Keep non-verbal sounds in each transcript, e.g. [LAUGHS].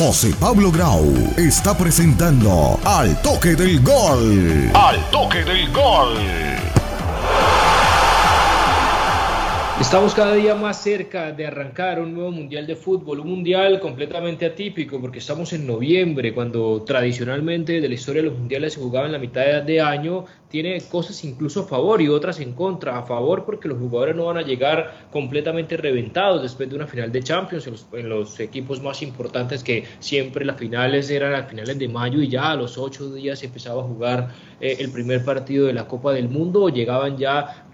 José Pablo Grau está presentando Al Toque del Gol. Al Toque del Gol. Estamos cada día más cerca de arrancar un nuevo Mundial de Fútbol, un Mundial completamente atípico porque estamos en noviembre, cuando tradicionalmente de la historia de los Mundiales se jugaba en la mitad de año, tiene cosas incluso a favor y otras en contra. A favor porque los jugadores no van a llegar completamente reventados después de una final de Champions en los, equipos más importantes que siempre las finales eran a finales de mayo y ya a los ocho días empezaba a jugar eh, el primer partido de la Copa del Mundo, llegaban ya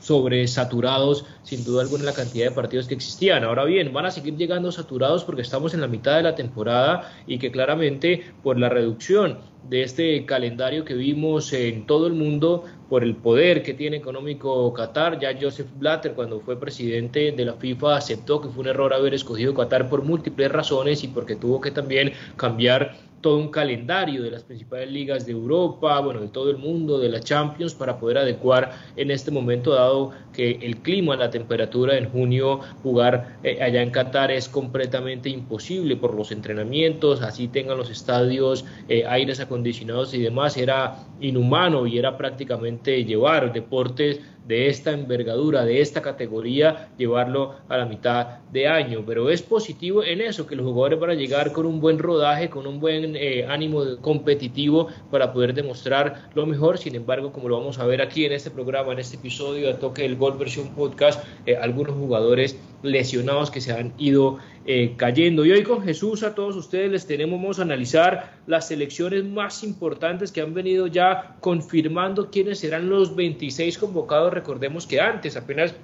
sobresaturados sin duda alguna la cantidad de partidos que existían. Ahora bien, van a seguir llegando saturados porque estamos en la mitad de la temporada y que claramente por la reducción de este calendario que vimos en todo el mundo, por el poder que tiene económico Qatar, ya Joseph Blatter cuando fue presidente de la FIFA aceptó que fue un error haber escogido Qatar por múltiples razones y porque tuvo que también cambiar todo un calendario de las principales ligas de Europa, bueno, de todo el mundo, de la Champions, para poder adecuar en este momento, dado que el clima, la temperatura en junio, jugar eh, allá en Qatar es completamente imposible por los entrenamientos, así tengan los estadios, eh, aires acondicionados y demás, era inhumano y era prácticamente llevar deportes de esta envergadura, de esta categoría, llevarlo a la mitad de año. Pero es positivo en eso, que los jugadores van a llegar con un buen rodaje, con un buen eh, ánimo competitivo para poder demostrar lo mejor. Sin embargo, como lo vamos a ver aquí en este programa, en este episodio de Toque del Gol versión podcast, eh, algunos jugadores lesionados que se han ido eh, cayendo. Y hoy con Jesús a todos ustedes les tenemos a analizar las selecciones más importantes que han venido ya confirmando quiénes serán los 26 convocados. Recordemos que antes apenas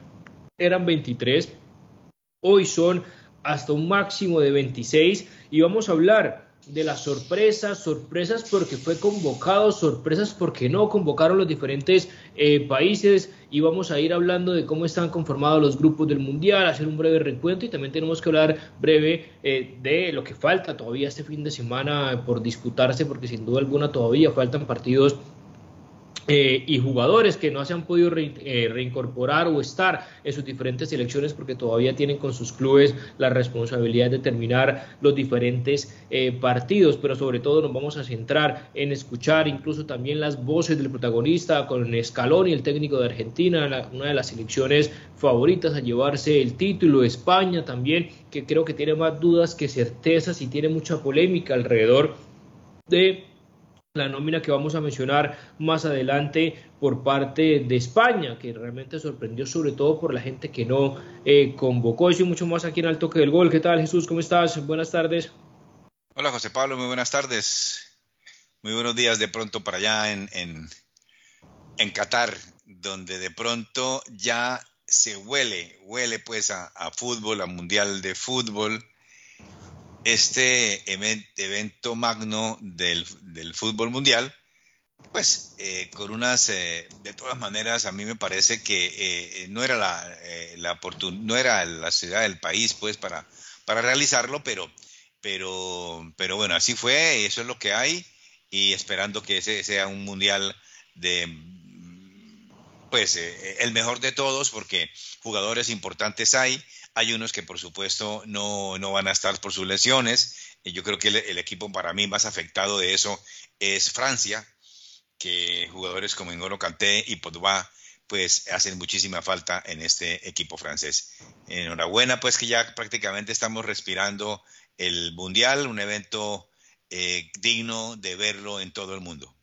eran 23, hoy son hasta un máximo de 26 y vamos a hablar de las sorpresas, sorpresas porque fue convocado, sorpresas porque no convocaron los diferentes eh, países y vamos a ir hablando de cómo están conformados los grupos del Mundial, hacer un breve recuento y también tenemos que hablar breve eh, de lo que falta todavía este fin de semana por disputarse porque sin duda alguna todavía faltan partidos eh, y jugadores que no se han podido eh, reincorporar o estar en sus diferentes selecciones porque todavía tienen con sus clubes la responsabilidad de terminar los diferentes eh, partidos, pero sobre todo nos vamos a centrar en escuchar incluso también las voces del protagonista con Scaloni, el técnico de Argentina, una de las selecciones favoritas a llevarse el título, España también, que creo que tiene más dudas que certezas y tiene mucha polémica alrededor de la nómina que vamos a mencionar más adelante por parte de España, que realmente sorprendió sobre todo por la gente que no eh, convocó. Y mucho más aquí en el toque del gol. ¿Qué tal Jesús? ¿Cómo estás? Buenas tardes. Hola José Pablo, muy buenas tardes. Muy buenos días de pronto para allá en, en, en Qatar, donde de pronto ya se huele, huele pues a fútbol, a mundial de fútbol este evento magno del, fútbol mundial, pues eh, con unas, eh, de todas maneras, a mí me parece que eh, no era la, la no era la ciudad del país, pues, para, para realizarlo, pero, pero, pero bueno, así fue, eso es lo que hay, y esperando que ese sea un mundial de, pues, el mejor de todos, porque jugadores importantes hay, hay unos que por supuesto no, no van a estar por sus lesiones. Yo creo que el, equipo para mí más afectado de eso es Francia, que jugadores como N'Golo Kanté y Pogba pues hacen muchísima falta en este equipo francés. Enhorabuena pues que ya prácticamente estamos respirando el Mundial, un evento eh, digno de verlo en todo el mundo.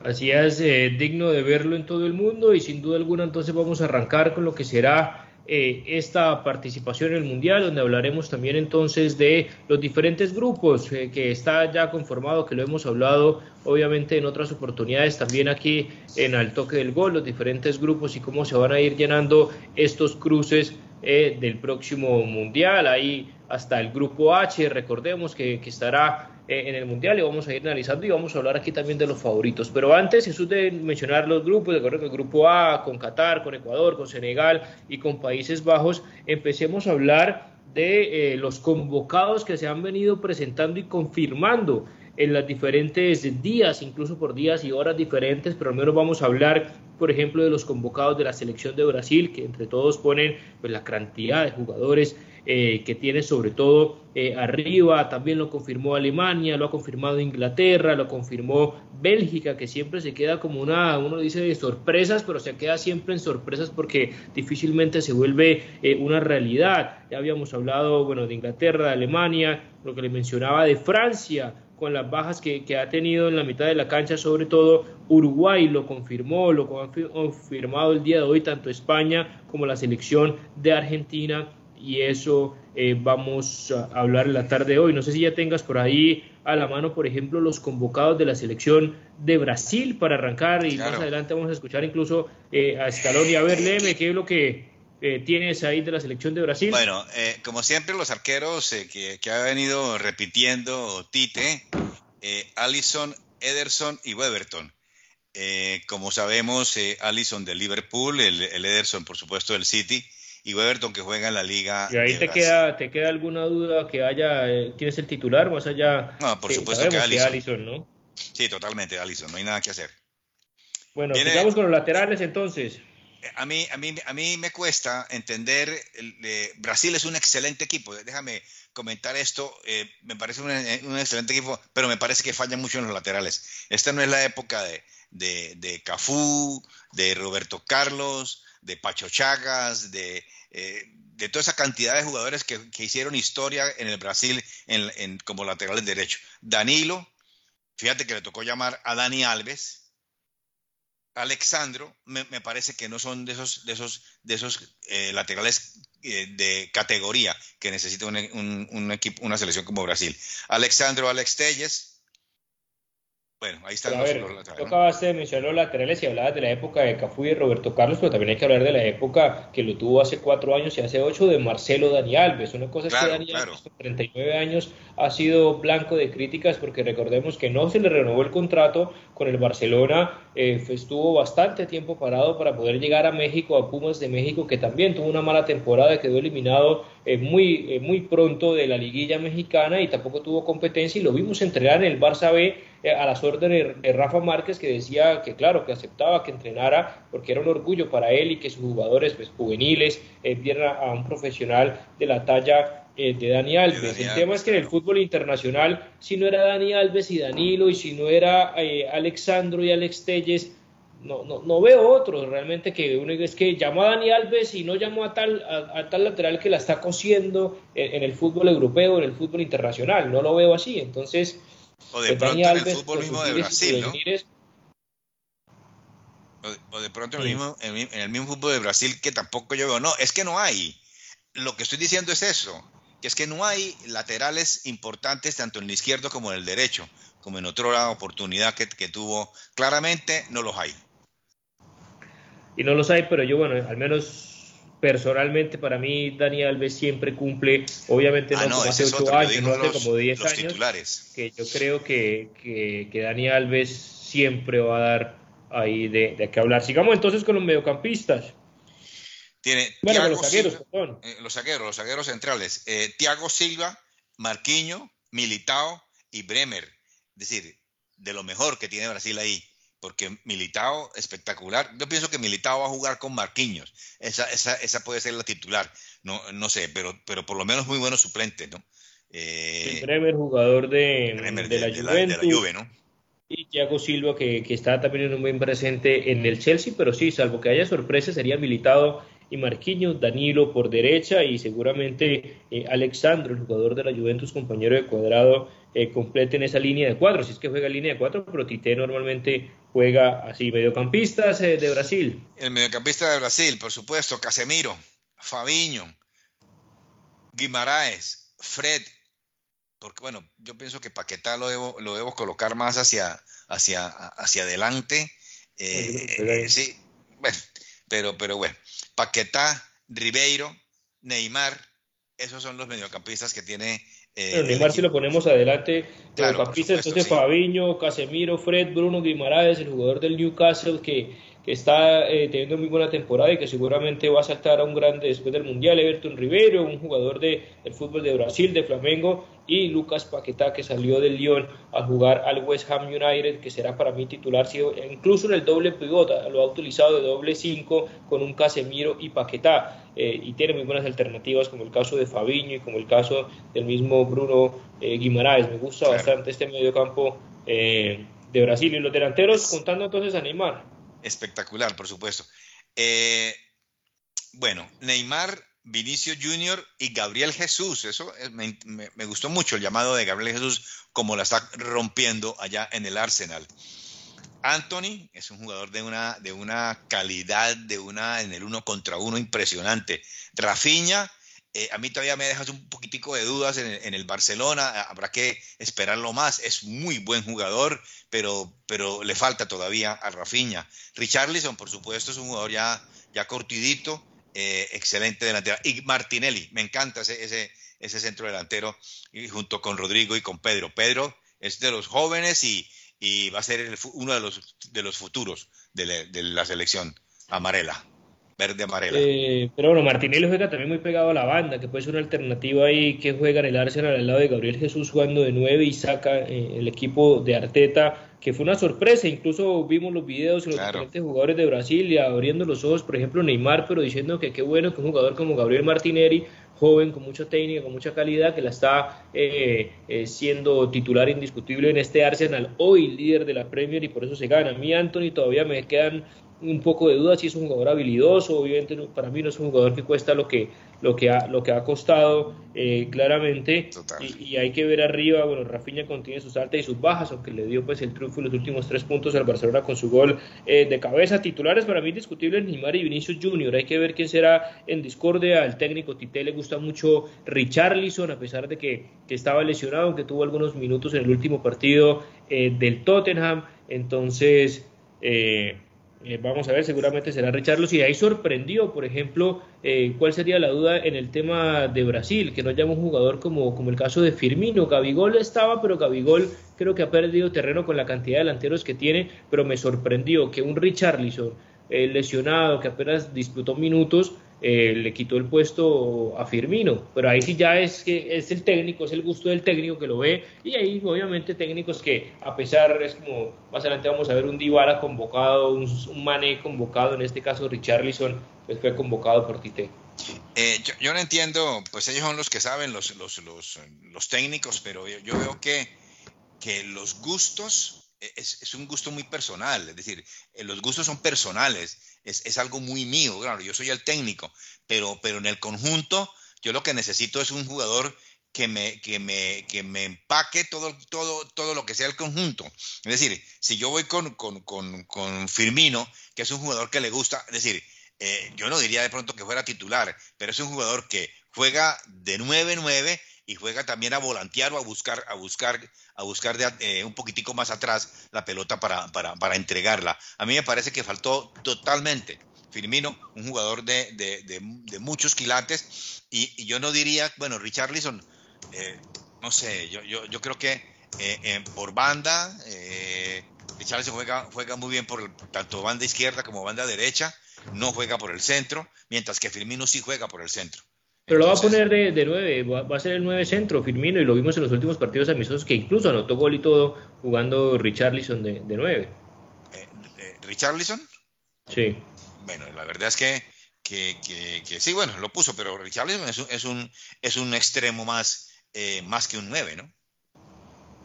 Así es, eh, digno de verlo en todo el mundo y sin duda alguna entonces vamos a arrancar con lo que será eh, esta participación en el Mundial, donde hablaremos también entonces de los diferentes grupos eh, que está ya conformado, que lo hemos hablado obviamente en otras oportunidades también aquí en Al Toque del Gol, los diferentes grupos y cómo se van a ir llenando estos cruces eh, del próximo Mundial. Ahí hasta el grupo H, recordemos que, que estará eh, en el Mundial y vamos a ir analizando y vamos a hablar aquí también de los favoritos. Pero antes, Jesús, de mencionar los grupos, de acuerdo con el grupo A, con Qatar, con Ecuador, con Senegal y con Países Bajos, empecemos a hablar de eh, los convocados que se han venido presentando y confirmando en los diferentes días, incluso por días y horas diferentes, pero al menos vamos a hablar, por ejemplo, de los convocados de la selección de Brasil, que entre todos ponen pues, la cantidad de jugadores eh, que tiene sobre todo eh, arriba, también lo confirmó Alemania, lo ha confirmado Inglaterra, lo confirmó Bélgica, que siempre se queda como una, uno dice de sorpresas, pero se queda siempre en sorpresas porque difícilmente se vuelve eh, una realidad. Ya habíamos hablado, bueno, de Inglaterra, de Alemania, lo que le mencionaba de Francia, con las bajas que, que, ha tenido en la mitad de la cancha, sobre todo Uruguay lo confirmó, lo ha confirmado el día de hoy tanto España como la selección de Argentina y eso eh, vamos a hablar en la tarde de hoy. No sé si ya tengas por ahí a la mano, por ejemplo, los convocados de la selección de Brasil para arrancar y más adelante vamos a escuchar incluso eh, a Escalón y a ver, léeme qué es lo que eh, tienes ahí de la selección de Brasil. Bueno, como siempre los arqueros que, que, ha venido repitiendo Tite, Allison, Ederson y Weberton. como sabemos, Allison de Liverpool, el, el Ederson por supuesto del City y Weberton que juega en la liga. ¿Y ahí te queda, te queda alguna duda que haya, eh, quién es el titular más allá? No, por supuesto que Allison. ¿no? Sí, totalmente, Allison, no hay nada que hacer. Bueno, sigamos con los laterales entonces. A mí, a mí, a mí me cuesta entender, Brasil es un excelente equipo, déjame comentar esto, eh, me parece un, un, excelente equipo, pero me parece que falla mucho en los laterales. Esta no es la época de, de, de Cafú, de Roberto Carlos, de Pacho Chagas, de, eh, de toda esa cantidad de jugadores que, hicieron historia en el Brasil en, como laterales derecho. Danilo, fíjate que le tocó llamar a Dani Alves. Alexandro, me, parece que no son de esos, de esos, de esos eh, laterales eh, de categoría que necesita un, equipo, una selección como Brasil. Alexandro Alex Telles, bueno, ahí están los, laterales. acabaste de mencionar los laterales y hablabas de la época de Cafú y Roberto Carlos, pero también hay que hablar de la época que lo tuvo hace cuatro años y hace ocho de Marcelo Dani Alves. Una cosa es que Dani Alves, con 39 años, ha sido blanco de críticas porque recordemos que no se le renovó el contrato con el Barcelona, eh, estuvo bastante tiempo parado para poder llegar a México, a Pumas de México, que también tuvo una mala temporada, quedó eliminado eh, muy, eh, muy pronto de la liguilla mexicana y tampoco tuvo competencia y lo vimos entrenar en el Barça B a las órdenes de Rafa Márquez que decía que claro, que aceptaba que entrenara porque era un orgullo para él y que sus jugadores pues, juveniles eh, vieran a un profesional de la talla eh, de Dani Alves. el tema es que en el fútbol internacional, si no era Dani Alves y Danilo y si no era Alexandro y Alex Telles, no, no, no, veo otros realmente que uno es que llamó a Dani Alves y no llamó a tal, a, tal lateral que la está cosiendo en, en, el fútbol europeo, en el fútbol internacional. No lo veo así. Entonces, o de pronto en el fútbol mismo de Brasil, ¿no? O de, pronto en, el mismo, en, el mismo fútbol de Brasil que tampoco yo veo. No, es que no hay. Lo que estoy diciendo es eso, que es que no hay laterales importantes tanto en el izquierdo como en el derecho, como en otra oportunidad que, que tuvo. Claramente no los hay. Y no los hay, pero yo, bueno, al menos personalmente para mí Dani Alves siempre cumple, obviamente ah, no, como hace 8 años, no hace como 10 años, titulares. que yo creo que, que, que, Dani Alves siempre va a dar ahí de, de qué hablar. Sigamos entonces con los mediocampistas. Tiene bueno, los zagueros. Eh, los zagueros, los zagueros centrales. Eh, Tiago Silva, Marquiño, Militao y Bremer. Es decir, de lo mejor que tiene Brasil ahí porque Militao espectacular. Yo pienso que Militao va a jugar con Marquinhos. Esa, esa, esa puede ser la titular. No, no sé, pero, pero por lo menos muy buenos suplentes, ¿no? Eh, Bremer, jugador de, de, la, Juve, ¿no? Y Thiago Silva, que, que, está también en un buen presente en el Chelsea, pero sí, salvo que haya sorpresa, sería Militado y Marquinhos, Danilo por derecha y seguramente eh, Alexandro, el jugador de la Juventus, compañero de cuadrado, eh, completen esa línea de cuatro. Si es que juega línea de cuatro, pero Tite normalmente juega así. Mediocampistas eh, de Brasil. El mediocampista de Brasil, por supuesto, Casemiro, Fabiño, Guimaraes, Fred. Porque bueno, yo pienso que Paquetá lo debo, lo debo colocar más hacia, hacia, hacia adelante. Eh, sí, bueno, pero, pero bueno, Paquetá, Ribeiro, Neymar, esos son los mediocampistas que tiene eh, Neymar, si lo ponemos adelante, claro, entonces Fabiño, Casemiro, Fred, Bruno Guimaraes, el jugador del Newcastle que, que está eh, teniendo muy buena temporada y que seguramente va a saltar a un grande después del Mundial, Everton Rivero, un jugador de, del fútbol de Brasil, de Flamengo, y Lucas Paquetá, que salió del Lyon a jugar al West Ham United, que será para mí titular, incluso en el doble pivota, lo ha utilizado de doble 5 con un Casemiro y Paquetá, eh, y tiene muy buenas alternativas, como el caso de Fabiño y como el caso del mismo Bruno eh, Guimaraes. Me gusta bastante este mediocampo eh, de Brasil. Y los delanteros, contando entonces a Neymar. Espectacular, por supuesto. Eh, bueno, Neymar, Vinicio Junior y Gabriel Jesús. Eso me, gustó mucho el llamado de Gabriel Jesús, como la está rompiendo allá en el Arsenal. Anthony es un jugador de una, de una calidad, de una en el uno contra uno impresionante. Rafinha eh, a mí todavía me dejas un poquitico de dudas en, el Barcelona, habrá que esperarlo más, es muy buen jugador, pero, pero le falta todavía a Rafinha. Richarlison, por supuesto, es un jugador ya, ya cortidito, eh, excelente delantero. Y Martinelli, me encanta ese, ese, ese centro delantero, y junto con Rodrigo y con Pedro. Pedro es de los jóvenes y, y va a ser uno de los, de los futuros de la selección amarela verde amarela. Eh, pero bueno, Martinelli juega también muy pegado a la banda, que puede ser una alternativa ahí que juega en el Arsenal al lado de Gabriel Jesús jugando de nueve y saca eh, el equipo de Arteta, que fue una sorpresa. Incluso vimos los videos de los diferentes jugadores de Brasil y abriendo los ojos, por ejemplo, Neymar, pero diciendo que qué bueno que un jugador como Gabriel Martinelli joven, con mucha técnica, con mucha calidad, que la está eh, siendo titular indiscutible en este Arsenal, hoy líder de la Premier y por eso se gana. A mí, Anthony, todavía me quedan un poco de duda si es un jugador habilidoso, obviamente para mí no es un jugador que cuesta lo que, lo que, ha, lo que ha costado eh, claramente. Y, hay que ver arriba, bueno, Rafinha contiene sus altas y sus bajas, aunque le dio pues el triunfo en los últimos tres puntos al Barcelona con su gol eh, de cabeza, titulares para mí indiscutibles Neymar y Vinicius Junior, hay que ver quién será en discordia, al técnico Tite. Le gusta mucho Richarlison, a pesar de que, que estaba lesionado, aunque tuvo algunos minutos en el último partido eh, del Tottenham, entonces... Eh, eh, vamos a ver, seguramente será Richarlos y ahí sorprendió, por ejemplo, eh, cuál sería la duda en el tema de Brasil, que no llama un jugador como, como el caso de Firmino. Gabigol estaba, pero Gabigol creo que ha perdido terreno con la cantidad de delanteros que tiene, pero me sorprendió que un Richarlison eh, lesionado, que apenas disputó minutos, eh, le quitó el puesto a Firmino, pero ahí sí ya es que es el técnico, es el gusto del técnico que lo ve, y ahí obviamente técnicos que a pesar, es como más adelante vamos a ver un Dybala convocado, un, un Mané convocado, en este caso Richarlison, pues fue convocado por Tite. Eh, yo, no entiendo, pues ellos son los que saben, los, los, los, técnicos, pero yo, veo que, que los gustos es, es, un gusto muy personal, es decir, los gustos son personales es, algo muy mío, claro, yo soy el técnico, pero, pero en el conjunto yo lo que necesito es un jugador que me, que me, que me empaque todo, todo, todo lo que sea el conjunto. Es decir, si yo voy con, con, Firmino, que es un jugador que le gusta, es decir, eh, yo no diría de pronto que fuera titular, pero es un jugador que juega de 9-9 y juega también a volantear o a buscar, a buscar, a buscar de, eh, un poquitico más atrás la pelota para, para, para, entregarla. A mí me parece que faltó totalmente. Firmino, un jugador de, de, de, muchos quilates, y, yo no diría, bueno, Richarlison, eh, no sé, yo, yo, yo creo que eh, por banda, Richarlison juega, juega muy bien por tanto banda izquierda como banda derecha, no juega por el centro, mientras que Firmino sí juega por el centro. Pero lo va a poner de, de 9, va, a ser el 9 centro, Firmino, y lo vimos en los últimos partidos amistosos que incluso anotó gol y todo jugando Richarlison de, de 9. Eh, eh, ¿Richarlison? Sí. Bueno, la verdad es que, que, que, sí, bueno, lo puso, pero Richarlison es un, es un, es un extremo más, eh, más que un 9, ¿no?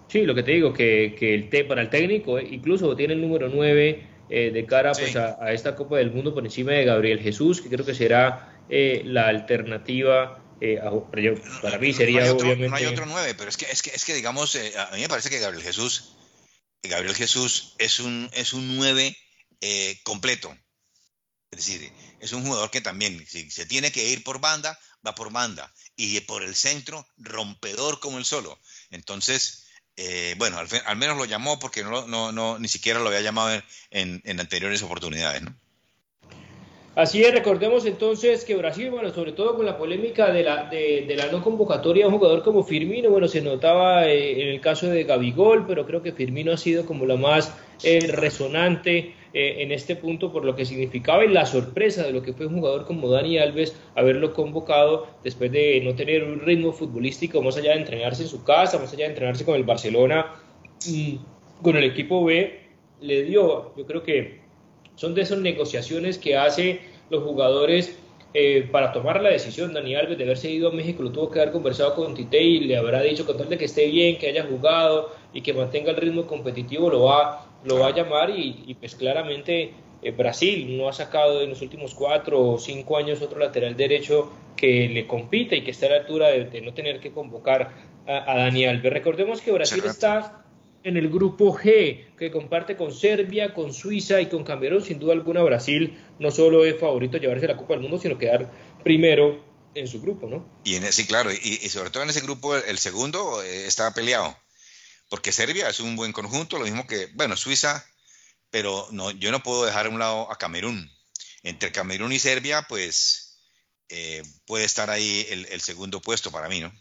Sí, lo que te digo, que, que el T para el técnico, incluso tiene el número 9 de cara pues, a, a, esta Copa del Mundo por encima de Gabriel Jesús, que creo que será eh, la alternativa eh, para mí sería no obviamente... No hay otro 9, pero es que, es que, es que digamos, eh, a mí me parece que Gabriel Jesús, Gabriel Jesús es un, es un 9 completo. Es decir, es un jugador que también, si se tiene que ir por banda, va por banda. Y por el centro, rompedor como el solo. Entonces, bueno, al, menos lo llamó porque no, no, no, ni siquiera lo había llamado en, en anteriores oportunidades, ¿no? Así es, recordemos entonces que Brasil, bueno, sobre todo con la polémica de la, de, la no convocatoria a un jugador como Firmino, bueno, se notaba eh, en el caso de Gabigol, pero creo que Firmino ha sido como la más eh, resonante eh, en este punto por lo que significaba y la sorpresa de lo que fue un jugador como Dani Alves haberlo convocado después de no tener un ritmo futbolístico más allá de entrenarse en su casa, más allá de entrenarse con el Barcelona, mm, con el equipo B, le dio, yo creo que son de esas negociaciones que hace los jugadores eh, para tomar la decisión, Dani Alves, de haberse ido a México, lo tuvo que haber conversado con Tite y le habrá dicho con tal de que esté bien, que haya jugado y que mantenga el ritmo competitivo, lo va, lo va a llamar y, pues claramente eh, Brasil no ha sacado en los últimos cuatro o cinco años otro lateral derecho que le compita y que está a la altura de, no tener que convocar a, a Dani Alves. Recordemos que Brasil está en el grupo G, que comparte con Serbia, con Suiza y con Camerún. Sin duda alguna, Brasil no solo es favorito a llevarse la Copa del Mundo, sino quedar primero en su grupo, ¿no? Y en, sí, claro, y, sobre todo en ese grupo, el segundo eh, está peleado, porque Serbia es un buen conjunto, lo mismo que, bueno, Suiza, pero no, yo no puedo dejar a un lado a Camerún. Entre Camerún y Serbia, pues eh, puede estar ahí el segundo puesto para mí, ¿no?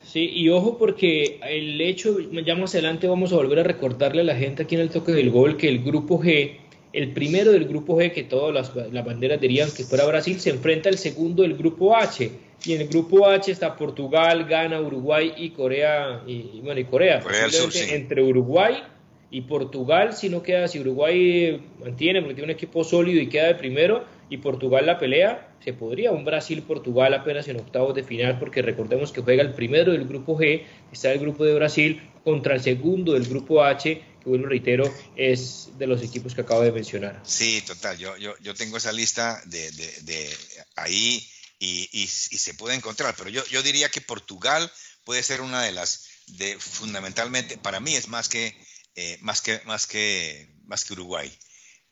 Sí, y ojo porque el hecho, ya más adelante vamos a volver a recordarle a la gente aquí en el toque del gol que el grupo G, el primero del grupo G, que todas las, banderas dirían que fuera Brasil, se enfrenta al segundo del grupo H. Y en el grupo H está Portugal, Ghana, Uruguay y Corea, y, bueno, y Corea. Entre Uruguay y Portugal, si no queda, si Uruguay mantiene, porque tiene un equipo sólido y queda de primero, y Portugal la pelea, se podría un Brasil-Portugal apenas en octavos de final, porque recordemos que juega el primero del grupo G, está el grupo de Brasil, contra el segundo del grupo H, que bueno, reitero, es de los equipos que acabo de mencionar. Sí, total, yo, yo, yo tengo esa lista de, de, ahí y, y, se puede encontrar, pero yo, yo diría que Portugal puede ser una de las, de, fundamentalmente, para mí es más que, eh, más que, más que, más que Uruguay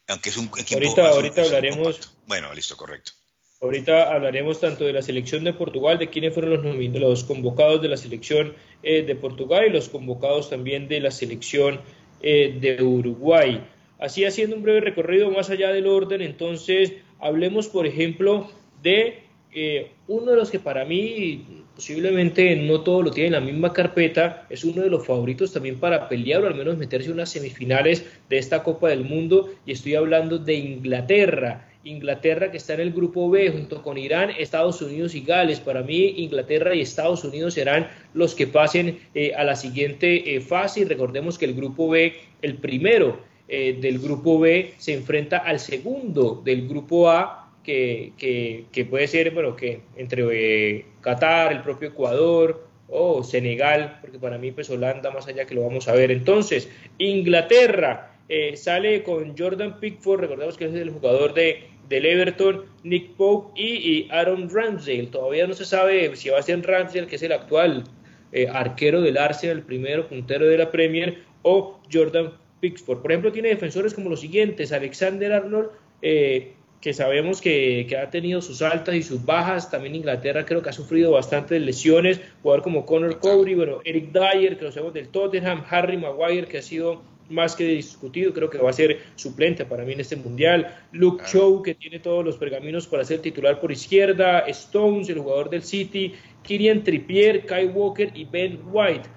aunque es un equipo. Ahorita, ahorita hablaremos. Bueno, listo, correcto. Ahorita hablaremos tanto de la selección de Portugal, de quiénes fueron los, los convocados de la selección eh, de Portugal y los convocados también de la selección eh, de Uruguay. Así haciendo un breve recorrido más allá del orden, entonces hablemos, por ejemplo, de eh, uno de los que para mí posiblemente no todo lo tiene en la misma carpeta, es uno de los favoritos también para pelear o al menos meterse en unas semifinales de esta Copa del Mundo y estoy hablando de Inglaterra. Inglaterra que está en el grupo B junto con Irán, Estados Unidos y Gales. Para mí Inglaterra y Estados Unidos serán los que pasen eh, a la siguiente eh, fase y recordemos que el grupo B, el primero eh, del grupo B se enfrenta al segundo del grupo A que, puede ser, bueno, que entre Qatar, el propio Ecuador o Senegal, porque para mí pues Holanda más allá que lo vamos a ver. Entonces, Inglaterra sale con Jordan Pickford, recordemos que es el jugador de, del Everton, Nick Pope y, Aaron Ramsdale. Todavía no se sabe si va a ser Ramsdale, que es el actual eh, arquero del Arsenal, el primero puntero de la Premier, o Jordan Pickford. Por ejemplo, tiene defensores como los siguientes, Alexander Arnold, eh, que sabemos que, ha tenido sus altas y sus bajas. También Inglaterra creo que ha sufrido bastantes lesiones. Jugador como Conor Cowley, bueno, Eric Dyer, que lo sabemos del Tottenham, Harry Maguire, que ha sido más que discutido, creo que va a ser suplente para mí en este mundial. Luke Chow, que tiene todos los pergaminos para ser titular por izquierda. Stones, el jugador del City. Kirian Trippier, Kai Walker y Ben White.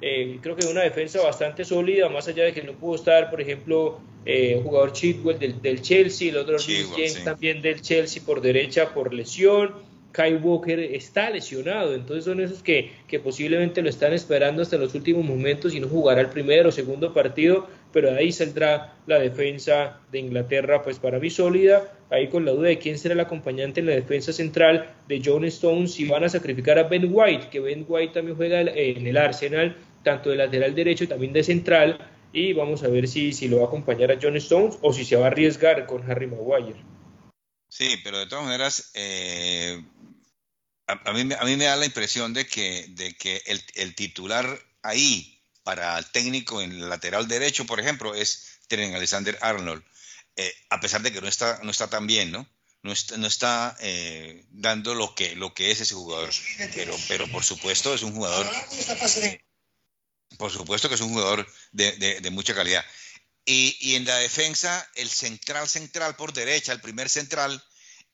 Eh, creo que una defensa bastante sólida, más allá de que no pudo estar, por ejemplo, eh, jugador Chitwell del, Chelsea, el otro James también del Chelsea por derecha por lesión. Kai Walker está lesionado, entonces son esos que, que posiblemente lo están esperando hasta los últimos momentos y no jugará el primero o segundo partido, pero ahí saldrá la defensa de Inglaterra, pues para mí sólida, ahí con la duda de quién será el acompañante en la defensa central de John Stones, si van a sacrificar a Ben White, que Ben White también juega en el Arsenal, tanto de lateral derecho y también de central, y vamos a ver si, si lo va a acompañar a John Stones o si se va a arriesgar con Harry Maguire. Sí, pero de todas maneras, eh, a, mí, a, mí, me da la impresión de que, de que el, titular ahí para el técnico en el lateral derecho, por ejemplo, es Tren Alexander Arnold, eh, a pesar de que no está, no está tan bien, ¿no? No está, no está eh, dando lo que, lo que es ese jugador, pero, pero por supuesto es un jugador por supuesto que es un jugador de, mucha calidad. Y, en la defensa, el central central por derecha, el primer central,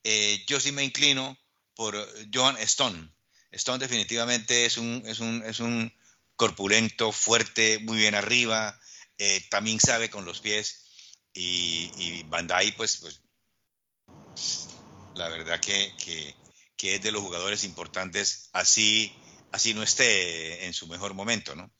eh, yo sí me inclino por Johan Stone. Stone definitivamente es un, es un, es un corpulento, fuerte, muy bien arriba, eh, también sabe con los pies y, y Bandai, pues, pues la verdad que, que, es de los jugadores importantes, así, así no esté en su mejor momento, ¿no?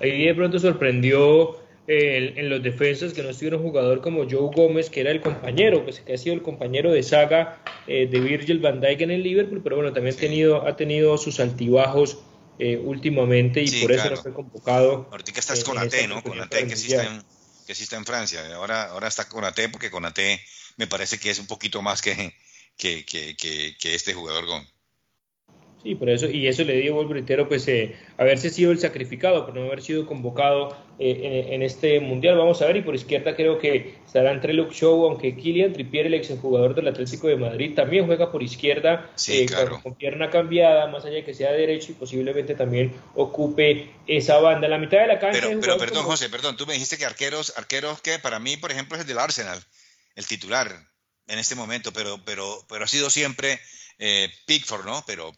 Ahí de pronto sorprendió en los defensas que no estuviera un jugador como Joe Gómez, que era el compañero, pues que ha sido el compañero de saga eh, de Virgil van Dijk en el Liverpool, pero bueno, también ha, tenido, ha tenido sus altibajos eh, últimamente y por eso no fue convocado. Ahorita estás con AT, ¿no? Con AT que sí, está en, que sí está en Francia. Ahora, ahora está con AT porque con AT me parece que es un poquito más que, que, que, que este jugador Gon. Sí, por eso, y eso le dio el reitero, pues eh, haberse sido el sacrificado por no haber sido convocado eh, en, este mundial. Vamos a ver, y por izquierda creo que estará entre Luke Show, aunque Kylian Trippier, el ex jugador del Atlético de Madrid, también juega por izquierda, eh, con, pierna cambiada, más allá de que sea derecho y posiblemente también ocupe esa banda. La mitad de la cancha. Pero, pero perdón, José, perdón, tú me dijiste que arqueros, arqueros que para mí, por ejemplo, es el del Arsenal, el titular en este momento, pero, pero, pero ha sido siempre eh, Pickford, ¿no? Pero,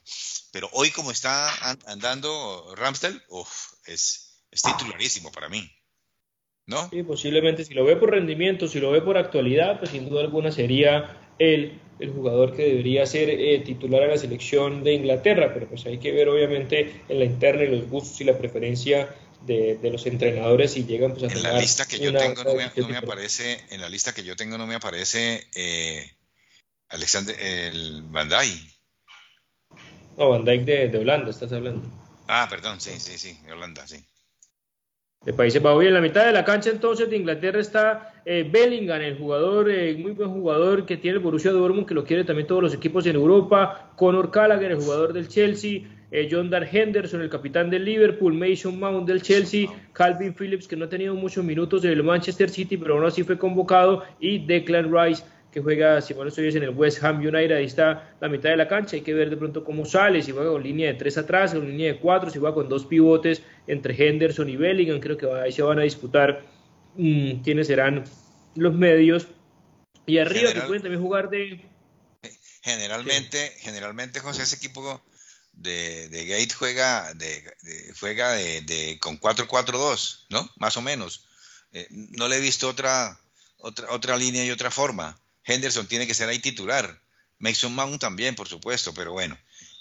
pero hoy como está andando Ramsdale, es, es titularísimo para mí. ¿No? Sí, posiblemente si lo ve por rendimiento, si lo ve por actualidad, pues sin duda alguna sería él el jugador que debería ser eh, titular a la selección de Inglaterra, pero pues hay que ver obviamente en la interna y los gustos y la preferencia de, los entrenadores y llegan pues a en la lista que yo tengo no me, aparece en la lista que yo tengo no me aparece eh, Alexander, el Van No, Van Dijk de, Holanda, estás hablando. Ah, perdón, sí, sí, sí, de Holanda, sí. De Países Bajos. Y en la mitad de la cancha entonces de Inglaterra está eh, Bellingham, el jugador, eh, muy buen jugador que tiene el Borussia Dortmund, que lo quiere también todos los equipos en Europa. Conor Gallagher, el jugador del Chelsea. Eh, John Dar Henderson, el capitán del Liverpool. Mason Mount del Chelsea. Calvin Phillips, que no ha tenido muchos minutos en el Manchester City, pero aún así fue convocado. Y Declan Rice que juega, si bueno estoy en el West Ham United, ahí está la mitad de la cancha, hay que ver de pronto cómo sale, si juega con línea de tres atrás, con línea de cuatro, si juega con dos pivotes entre Henderson y Bellingham, creo que ahí se van a disputar mm, quiénes serán los medios. Y arriba que pueden también jugar de... Generalmente, generalmente José, ese equipo de, de Gate juega de, juega de, con 4-4-2, ¿no? Más o menos. Eh, no le he visto otra, otra, otra línea y otra forma. Henderson tiene que ser ahí titular. Mason Mount también, por supuesto, pero bueno,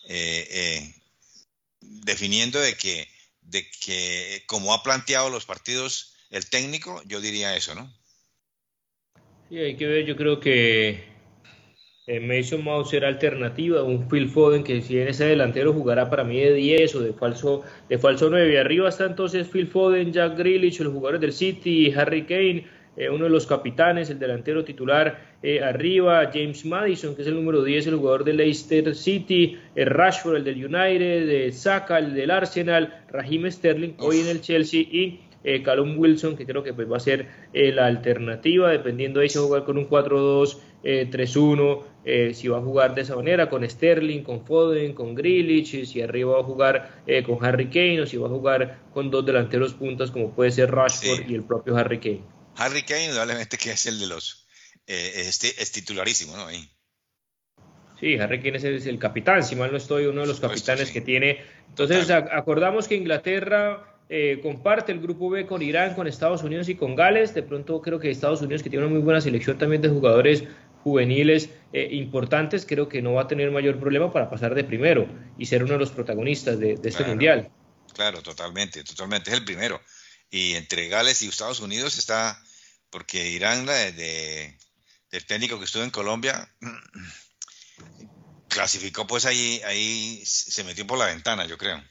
eh, eh, definiendo de que, de que como ha planteado los partidos el técnico, yo diría eso, ¿no? Sí, hay que ver, yo creo que eh, Mason Mount será alternativa, un Phil Foden que si en ese delantero jugará para mí de 10 o de falso, de falso 9. Arriba está entonces Phil Foden, Jack Grealish, los jugadores del City, Harry Kane, eh, uno de los capitanes, el delantero titular eh, arriba, James Madison, que es el número 10, el jugador del Leicester City, el eh, Rashford, el del United, de Saka, el del Arsenal, Raheem Sterling, hoy en el Chelsea y eh, Callum Wilson, que creo que pues, va a ser la alternativa, dependiendo de si va a jugar con un 4-2, 3-1, si va a jugar de esa manera, con Sterling, con Foden, con Grealish, si arriba va a jugar con Harry Kane o si va a jugar con dos delanteros puntas como puede ser Rashford y el propio Harry Kane. Harry Kane, indudablemente que es el de los. Eh, este, es titularísimo, ¿no? Ahí. Sí, Harry Kane es el, capitán, si mal no estoy, uno de los capitanes que tiene. Entonces, acordamos que Inglaterra eh, comparte el grupo B con Irán, con Estados Unidos y con Gales. De pronto creo que Estados Unidos, que tiene una muy buena selección también de jugadores juveniles eh, importantes, creo que no va a tener mayor problema para pasar de primero y ser uno de los protagonistas de, este mundial. Claro, totalmente, totalmente, es el primero. Y entre Gales y Estados Unidos está porque Irán, de, del técnico que estuvo en Colombia, [CLEARS THROAT] clasificó pues ahí, ahí se metió por la ventana, yo creo.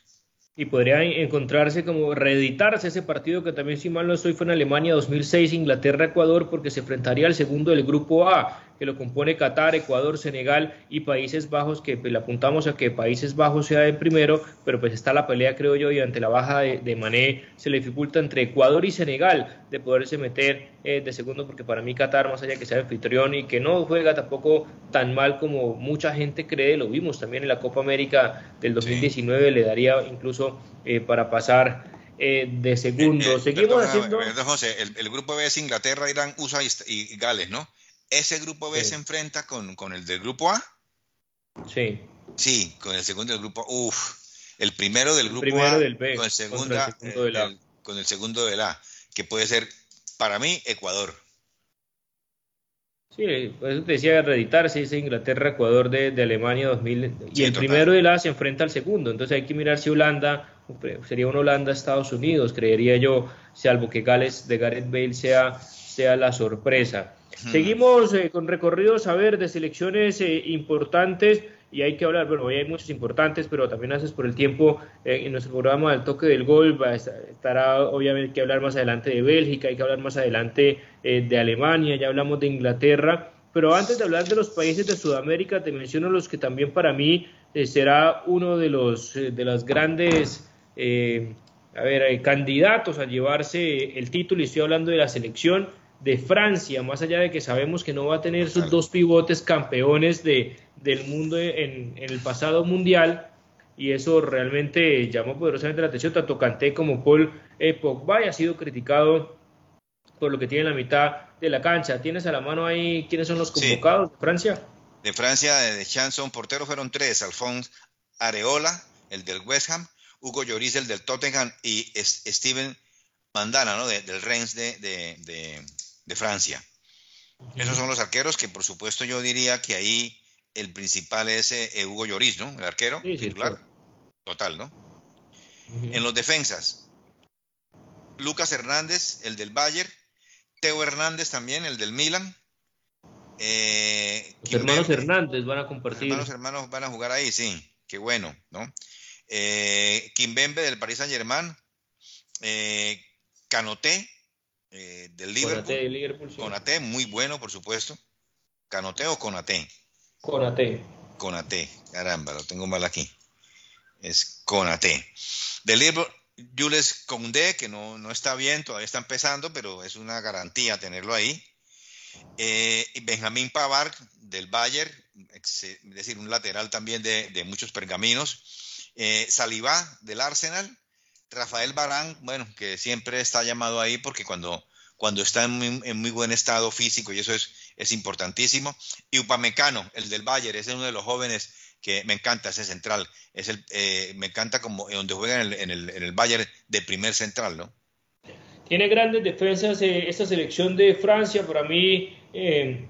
Y podría encontrarse como reeditarse ese partido que también si mal no estoy fue en Alemania 2006, Inglaterra, Ecuador, porque se enfrentaría al segundo del grupo A que lo compone Qatar, Ecuador, Senegal y Países Bajos, que pues, le apuntamos a que Países Bajos sea el primero, pero pues está la pelea, creo yo, y ante la baja de, Mané se le dificulta entre Ecuador y Senegal de poderse meter eh, de segundo, porque para mí Qatar, más allá que sea anfitrión y que no juega tampoco tan mal como mucha gente cree, lo vimos también en la Copa América del 2019, le daría incluso eh, para pasar eh, de segundo. Seguimos haciendo. José, el, grupo B es Inglaterra, Irán, USA y, Gales, ¿no? Ese grupo B se enfrenta con, con, el del grupo A. Sí. Sí, con el segundo del grupo. Uf, el primero del grupo A. Del con el segundo, del A. con el segundo del A. que puede ser, para mí, Ecuador. Sí, eso te decía reeditarse, dice Inglaterra, Ecuador de, Alemania 2000, y el primero de la se enfrenta al segundo, entonces hay que mirar si Holanda, sería un Holanda, Estados Unidos, creería yo, salvo que Gales de Gareth Bale sea, sea la sorpresa. Seguimos eh, con recorridos a ver de selecciones eh, importantes y hay que hablar, bueno, hoy hay muchos importantes, pero también haces por el tiempo eh, en nuestro programa del toque del gol, va, estará obviamente que hablar más adelante de Bélgica, hay que hablar más adelante de Alemania, ya hablamos de Inglaterra, pero antes de hablar de los países de Sudamérica, te menciono los que también para mí será uno de los de las grandes a ver, candidatos a llevarse el título, y estoy hablando de la selección de Francia, más allá de que sabemos que no va a tener sus dos pivotes campeones de, del mundo en, el pasado mundial, y eso realmente llamó poderosamente la atención, tanto Kanté como Paul eh, Pogba, y ha sido criticado por lo que tiene en la mitad de la cancha. ¿Tienes a la mano ahí quiénes son los convocados de Francia? De Francia, de Chanson, portero fueron tres, Alphonse Areola, el del West Ham, Hugo Lloris, el del Tottenham, y Steven Mandana, ¿no? del Reims de, de Francia. Esos son los arqueros que, por supuesto, yo diría que ahí el principal es eh, Hugo Lloris, ¿no? El arquero titular. Total, ¿no? En los defensas, Lucas Hernández, el del Bayern, Teo Hernández también, el del Milan. Eh, los hermanos Hernández van a compartir. Los hermanos hermanos van a jugar ahí, sí. Qué bueno, ¿no? Eh, Kimbembe del Paris Saint Germain. Eh, Canoté eh, del Liverpool. Conate, muy bueno, por supuesto. ¿Canoté o Conate? Conate. Conate, caramba, lo tengo mal aquí. Es Conate. Del Liverpool, Jules Condé, que no, no, está bien, todavía está empezando, pero es una garantía tenerlo ahí. Eh, Benjamín Pavard, del Bayern, es decir, un lateral también de, muchos pergaminos. Eh, Salivá, del Arsenal. Rafael Barán, bueno, que siempre está llamado ahí porque cuando, cuando está en muy, buen estado físico y eso es, es importantísimo. Y Upamecano, el del Bayern, es uno de los jóvenes que me encanta ese central. Es el, eh, me encanta como donde juega en el, en, el, en el Bayern de primer central, ¿no? Tiene grandes defensas eh, esta selección de Francia. Para mí, eh,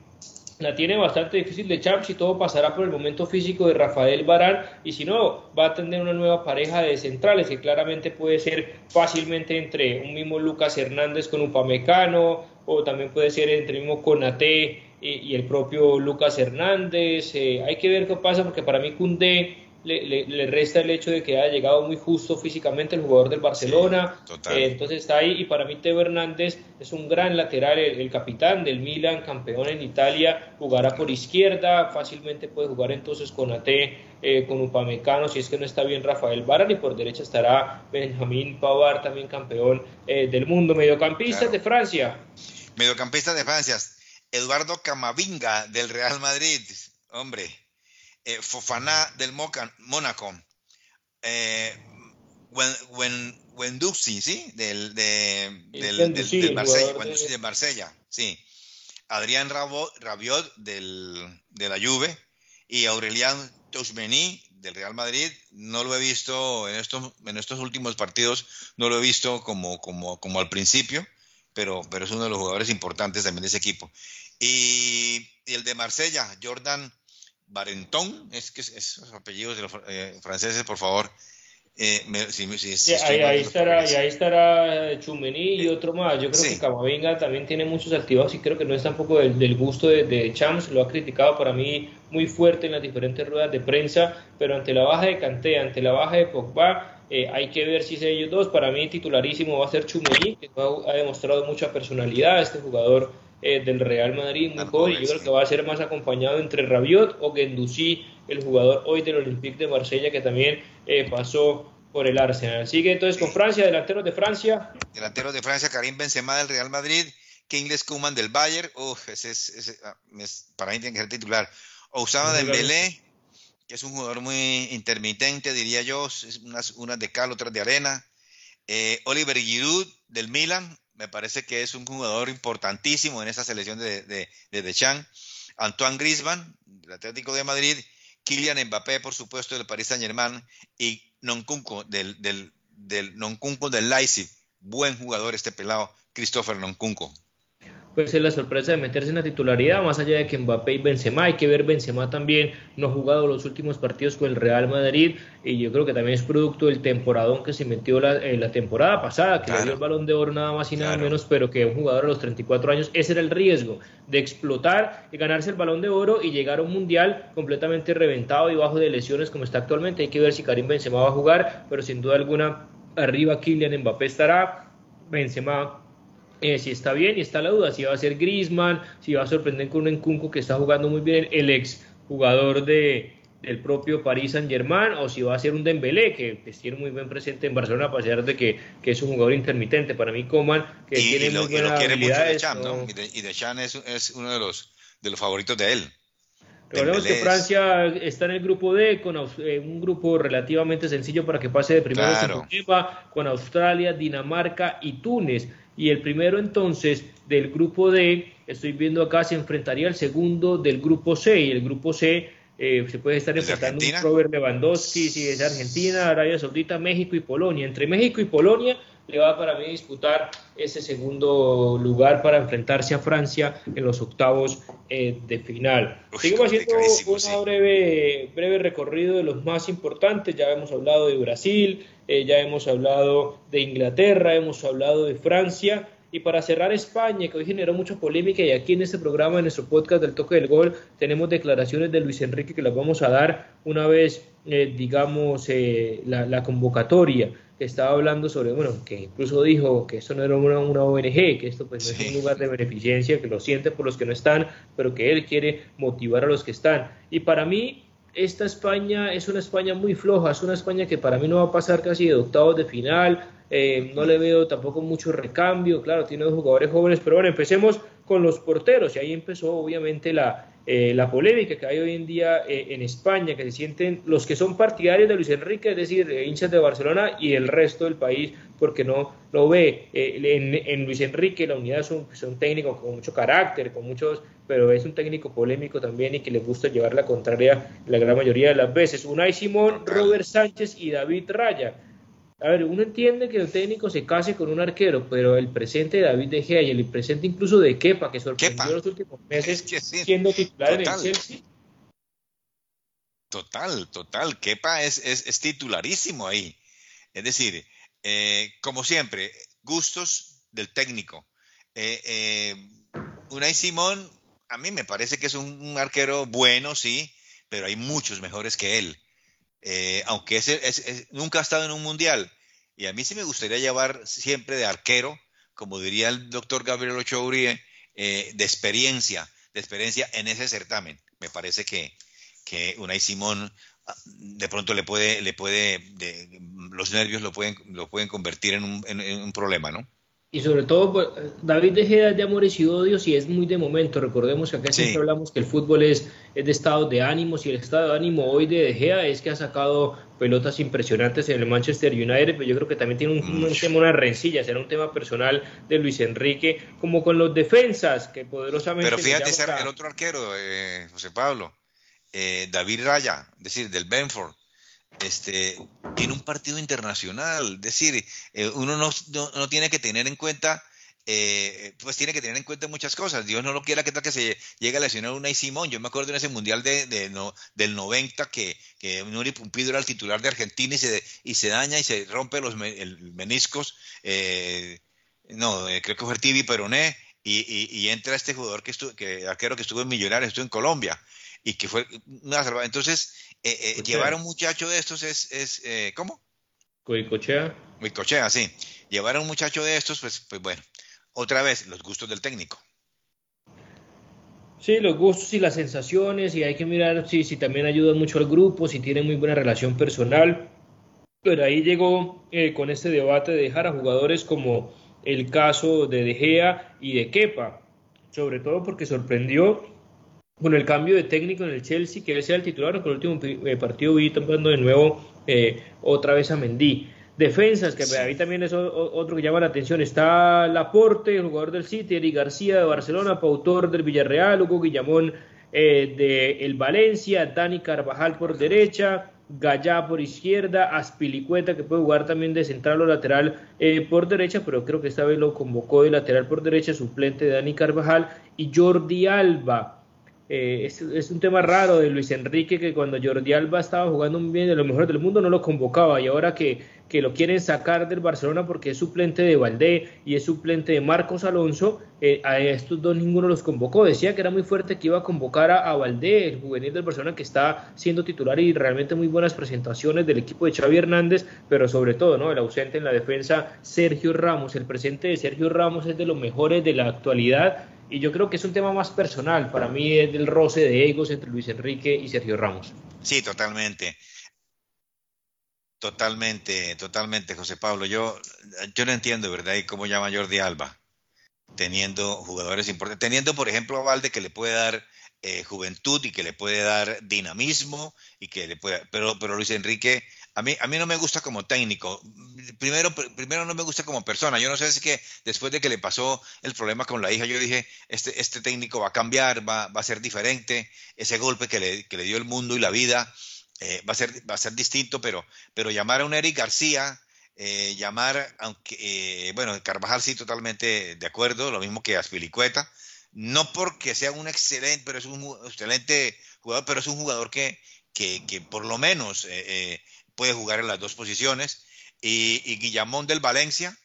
la tiene bastante difícil de Champs y todo pasará por el momento físico de Rafael Barán. Y si no va a tener una nueva pareja de centrales que claramente puede ser fácilmente entre un mismo Lucas Hernández con Upamecano o también puede ser entre el mismo Conate y, el propio Lucas Hernández. Eh, hay que ver qué pasa porque para mí Cundé le, resta el hecho de que haya llegado muy justo físicamente el jugador del Barcelona. Eh, entonces está ahí y para mí Teo Hernández es un gran lateral, el, capitán del Milan, campeón en Italia, jugará por izquierda, fácilmente puede jugar entonces con AT, eh, con Upamecano, si es que no está bien Rafael Barán y por derecha estará Benjamín Pavard, también campeón eh, del mundo. Mediocampista de Francia. Mediocampista de Francia, Eduardo Camavinga del Real Madrid, hombre eh, Fofana del Mónaco, eh, Wenduxi, ¿sí? Del, de, del, del, Marsella, de... Marsella, sí. Adrián Rabiot del, de la Juve y Aurelian Toshmeni del Real Madrid. No lo he visto en estos, en estos últimos partidos, no lo he visto como, como, como al principio, pero, pero es uno de los jugadores importantes también de ese equipo. Y, y el de Marsella, Jordan Barentón, es que esos apellidos de los eh, franceses, por favor. Eh, ahí, estará, y ahí estará Chumení y otro más. Yo creo que Camavinga también tiene muchos activados y creo que no es tampoco del, del gusto de, de, Champs. Lo ha criticado para mí muy fuerte en las diferentes ruedas de prensa, pero ante la baja de Canté, ante la baja de Pogba, eh, hay que ver si es ellos dos. Para mí, titularísimo va a ser Chumení, que ha demostrado mucha personalidad. Este jugador eh, del Real Madrid, muy joven, yo creo que va a ser más acompañado entre Rabiot o Gendouzi, el jugador hoy del Olympique de Marsella que también eh, pasó por el Arsenal. Sigue entonces con Francia, delanteros de Francia. Delanteros de Francia, Karim Benzema del Real Madrid, Kingles Kuman del Bayern, uf, ese es, ah, para mí tiene que ser titular. Ousama Dembélé, que es un jugador muy intermitente, diría yo, unas, unas de cal, otras de arena. Eh, Oliver Giroud del Milan, me parece que es un jugador importantísimo en esa selección de, de, de Deschamps. Antoine Griezmann, del Atlético de Madrid, Kylian Mbappé, por supuesto, del Paris Saint-Germain, y Nonkunko del, del, del, del Leipzig. Buen jugador este pelado, Christopher Nkunku puede ser la sorpresa de meterse en la titularidad, más allá de que Mbappé y Benzema, hay que ver Benzema también no ha jugado los últimos partidos con el Real Madrid y yo creo que también es producto del temporadón que se metió la, eh, la temporada pasada, que le dio el balón de oro nada más y nada menos, pero que un jugador a los 34 años, ese era el riesgo de explotar y ganarse el balón de oro y llegar a un mundial completamente reventado y bajo de lesiones como está actualmente. Hay que ver si Karim Benzema va a jugar, pero sin duda alguna arriba Kylian Mbappé estará, Benzema eh, si está bien y está la duda, si va a ser Grisman, si va a sorprender con un Encunco que está jugando muy bien, el ex jugador de, del propio Paris Saint Germain, o si va a ser un Dembélé, que tiene muy buen presente en Barcelona, a pesar de que, que es un jugador intermitente. Para mí, Coman, que tiene muy buenas habilidades. Y de Chan es, es, uno de los, de los favoritos de él. Recordemos que Francia está en el grupo D, con eh, un grupo relativamente sencillo para que pase de primero claro. con Australia, Dinamarca y Túnez y el primero entonces del grupo D, estoy viendo acá, se enfrentaría al segundo del grupo C, y el grupo C eh, se puede estar enfrentando un Robert Lewandowski, si es Argentina, Arabia Saudita, México y Polonia. Entre México y Polonia le va para mí disputar ese segundo lugar para enfrentarse a Francia en los octavos eh, de final. Seguimos haciendo un breve, breve recorrido de los más importantes, ya hemos hablado de Brasil, eh, ya hemos hablado de Inglaterra, hemos hablado de Francia. Y para cerrar España, que hoy generó mucha polémica, y aquí en este programa, en nuestro podcast del toque del gol, tenemos declaraciones de Luis Enrique que las vamos a dar una vez, eh, digamos, eh, la, convocatoria. Estaba hablando sobre, bueno, que incluso dijo que esto no era una, ONG, que esto pues no es un lugar de beneficencia, que lo siente por los que no están, pero que él quiere motivar a los que están. Y para mí, esta España es una España muy floja, es una España que para mí no va a pasar casi de octavos de final, eh, no le veo tampoco mucho recambio, claro, tiene dos jugadores jóvenes, pero bueno, empecemos con los porteros y ahí empezó obviamente la, eh, la polémica que hay hoy en día eh, en España, que se sienten los que son partidarios de Luis Enrique, es decir, hinchas de Barcelona y el resto del país, porque no lo ve. en, Luis Enrique la unidad es un, un técnico con mucho carácter, con muchos pero es un técnico polémico también y que le gusta llevar la contraria la gran mayoría de las veces. Unai Simón, Robert Sánchez y David Raya. A ver, uno entiende que el técnico se case con un arquero, pero el presente de David De Gea y el presente incluso de Kepa, que sorprendió en los últimos meses siendo titular en el Chelsea. Total, total. Kepa es, es, titularísimo ahí. Es decir, eh, como siempre, gustos del técnico. Eh, eh, Unai Simón a mí me parece que es un, arquero bueno, sí, pero hay muchos mejores que él. Eh, aunque ese, nunca ha estado en un mundial. Y a mí sí me gustaría llevar siempre de arquero, como diría el doctor Gabriel Ochoa eh, de experiencia, de experiencia en ese certamen. Me parece que, que Unai Simón ah, de pronto le puede, le puede, los nervios lo pueden, lo pueden convertir en un, en un problema, ¿no? Y sobre todo, pues, David de Gea de amores y odios y es muy de momento. Recordemos que acá siempre hablamos que el fútbol es, es, de estado de ánimos y el estado de ánimo hoy de De Gea es que ha sacado pelotas impresionantes en el Manchester United, pero yo creo que también tiene un, tema, una rencilla, será un tema personal de Luis Enrique, como con los defensas que poderosamente... Pero fíjate, el otro arquero, eh, José Pablo, eh, David Raya, es decir, del Benford este, tiene un partido internacional. Es decir, eh, uno no, tiene que tener en cuenta, eh, pues tiene que tener en cuenta muchas cosas. Dios no lo quiera que tal que se llegue a lesionar una y Simón. Yo me acuerdo en ese mundial de, del 90 que, que Nuri Pumpido era el titular de Argentina y se, y se daña y se rompe los meniscos. Eh, no, creo que fue el Tibi Peroné. Y, entra este jugador que estuvo, que arquero que estuvo en Millonarios, estuvo en Colombia y que fue una salvada. Entonces, eh, eh, llevar a un muchacho de estos es, es eh, ¿cómo? Coicochea. Coicochea, sí. Llevar a un muchacho de estos, pues, pues bueno, otra vez, los gustos del técnico. Sí, los gustos y las sensaciones, y hay que mirar si, si también ayudan mucho al grupo, si tienen muy buena relación personal. Pero ahí llegó eh, con este debate de dejar a jugadores como el caso de De Gea y de Kepa, sobre todo porque sorprendió con el cambio de técnico en el Chelsea, que él sea el titular, con el último eh, partido vi tomando de nuevo eh, otra vez a Mendy. Defensas, que ahí también es otro que llama la atención. Está Laporte, el jugador del City, Eric García de Barcelona, Pautor del Villarreal, Hugo Guillamón eh, de el Valencia, Dani Carvajal por derecha, Gallá por izquierda, Aspilicueta que puede jugar también de central o lateral eh, por derecha, pero creo que esta vez lo convocó de lateral por derecha, suplente de Dani Carvajal y Jordi Alba eh, es, un tema raro de Luis Enrique que cuando Jordi Alba estaba jugando muy bien de lo mejor del mundo no lo convocaba. Y ahora que, que, lo quieren sacar del Barcelona porque es suplente de Valdé y es suplente de Marcos Alonso, eh, a estos dos ninguno los convocó. Decía que era muy fuerte que iba a convocar a, a, Valdé, el juvenil del Barcelona que está siendo titular y realmente muy buenas presentaciones del equipo de Xavi Hernández, pero sobre todo ¿no? el ausente en la defensa Sergio Ramos. El presente de Sergio Ramos es de los mejores de la actualidad y yo creo que es un tema más personal. Para mí es del roce de egos entre Luis Enrique y Sergio Ramos. Sí, totalmente. Totalmente, totalmente, José Pablo. Yo, yo no entiendo, ¿verdad? Y cómo llama Jordi Alba, teniendo jugadores importantes, teniendo, por ejemplo, a Valde que le puede dar eh, juventud y que le puede dar dinamismo y que le puede, pero, pero Luis Enrique a mí, a mí no me gusta como técnico. Primero, primero no me gusta como persona. Yo no sé si que después de que le pasó el problema con la hija, yo dije, este, este técnico va a cambiar, va, va a ser diferente. Ese golpe que le, que le, dio el mundo y la vida eh, va, a ser, va a ser distinto, pero, pero llamar a un Eric García, eh, llamar, aunque, eh, bueno, Carvajal sí, totalmente de acuerdo, lo mismo que Aspilicueta. No porque sea un excelente, pero es un excelente jugador, pero es un jugador que, que, que por lo menos puede jugar en las dos posiciones. Y, Guillamón del Valencia,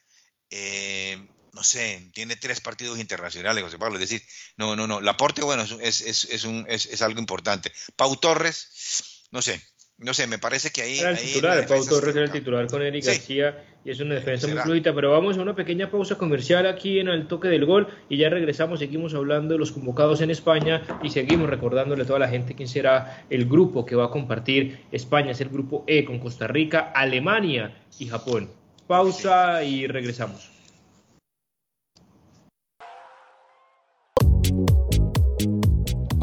eh, no sé, tiene tres partidos internacionales, José Pablo. Es decir, no, no, no. Laporte, bueno, es, es, es, algo importante. Pau Torres, no sé, no sé, me parece que ahí. Era el titular, Pau Torres era el titular con Eric García y es una defensa muy fluida. Pero vamos a una pequeña pausa comercial aquí en el toque del gol y ya regresamos. Seguimos hablando de los convocados en España y seguimos recordándole a toda la gente quién será el grupo que va a compartir España. Es el grupo E con Costa Rica, Alemania y Japón. Pausa y regresamos.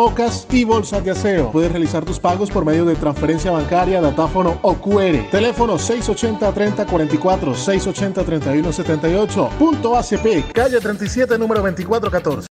bocas y bolsas de aseo. Puedes realizar tus pagos por medio de transferencia bancaria, datáfono o QR. Teléfono 680-3044, 680-3178. Punto ACP, calle 37, número 2414.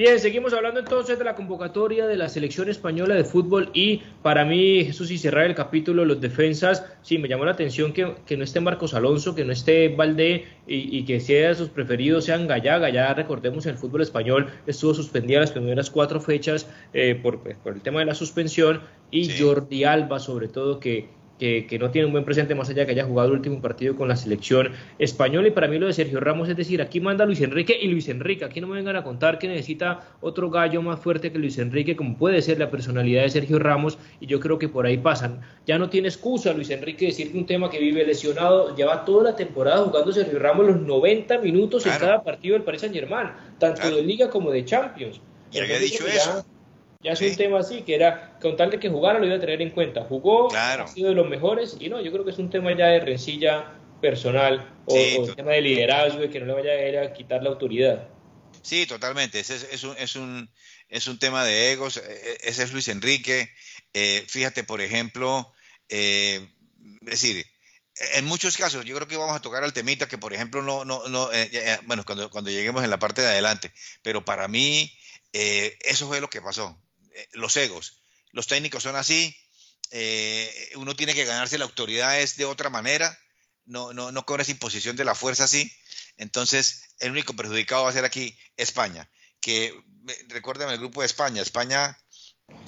Bien, seguimos hablando entonces de la convocatoria de la selección española de fútbol y para mí, Jesús, y cerrar el capítulo de los defensas, sí, me llamó la atención que, que no esté Marcos Alonso, que no esté Valdé y, y que sea sus preferidos sean Gallá. Gallá, recordemos, en el fútbol español estuvo suspendida las primeras cuatro fechas eh, por, por, el tema de la suspensión y sí. Jordi Alba, sobre todo, que que, no tiene un buen presente más allá que haya jugado el último partido con la selección española. Y para mí lo de Sergio Ramos es decir, aquí manda Luis Enrique y Luis Enrique. Aquí no me vengan a contar que necesita otro gallo más fuerte que Luis Enrique, como puede ser la personalidad de Sergio Ramos. Y yo creo que por ahí pasan. Ya no tiene excusa Luis Enrique decir que un tema que vive lesionado lleva toda la temporada jugando Sergio Ramos los 90 minutos claro. en cada partido del Paris Saint Germain, tanto claro. de Liga como de Champions. Y había dicho eso. Ya es sí. un tema así, que era, con tal de que jugara lo iba a tener en cuenta. Jugó, claro. ha sido de los mejores, y no, yo creo que es un tema ya de rencilla personal, o, sí, o tema de liderazgo, y que no le vaya a, ir a quitar la autoridad. Sí, totalmente, es, es, un, es, un, es un tema de egos, e, e, ese es Luis Enrique. Eh, fíjate, por ejemplo, eh, es decir, en muchos casos, yo creo que vamos a tocar al temita que, por ejemplo, no, no, no eh, bueno, cuando, cuando lleguemos en la parte de adelante, pero para mí, eh, eso fue lo que pasó los egos. Los técnicos son así, eh, uno tiene que ganarse la autoridad es de otra manera, no, no, no con esa imposición de la fuerza así. Entonces, el único perjudicado va a ser aquí España, que recuerden el grupo de España, España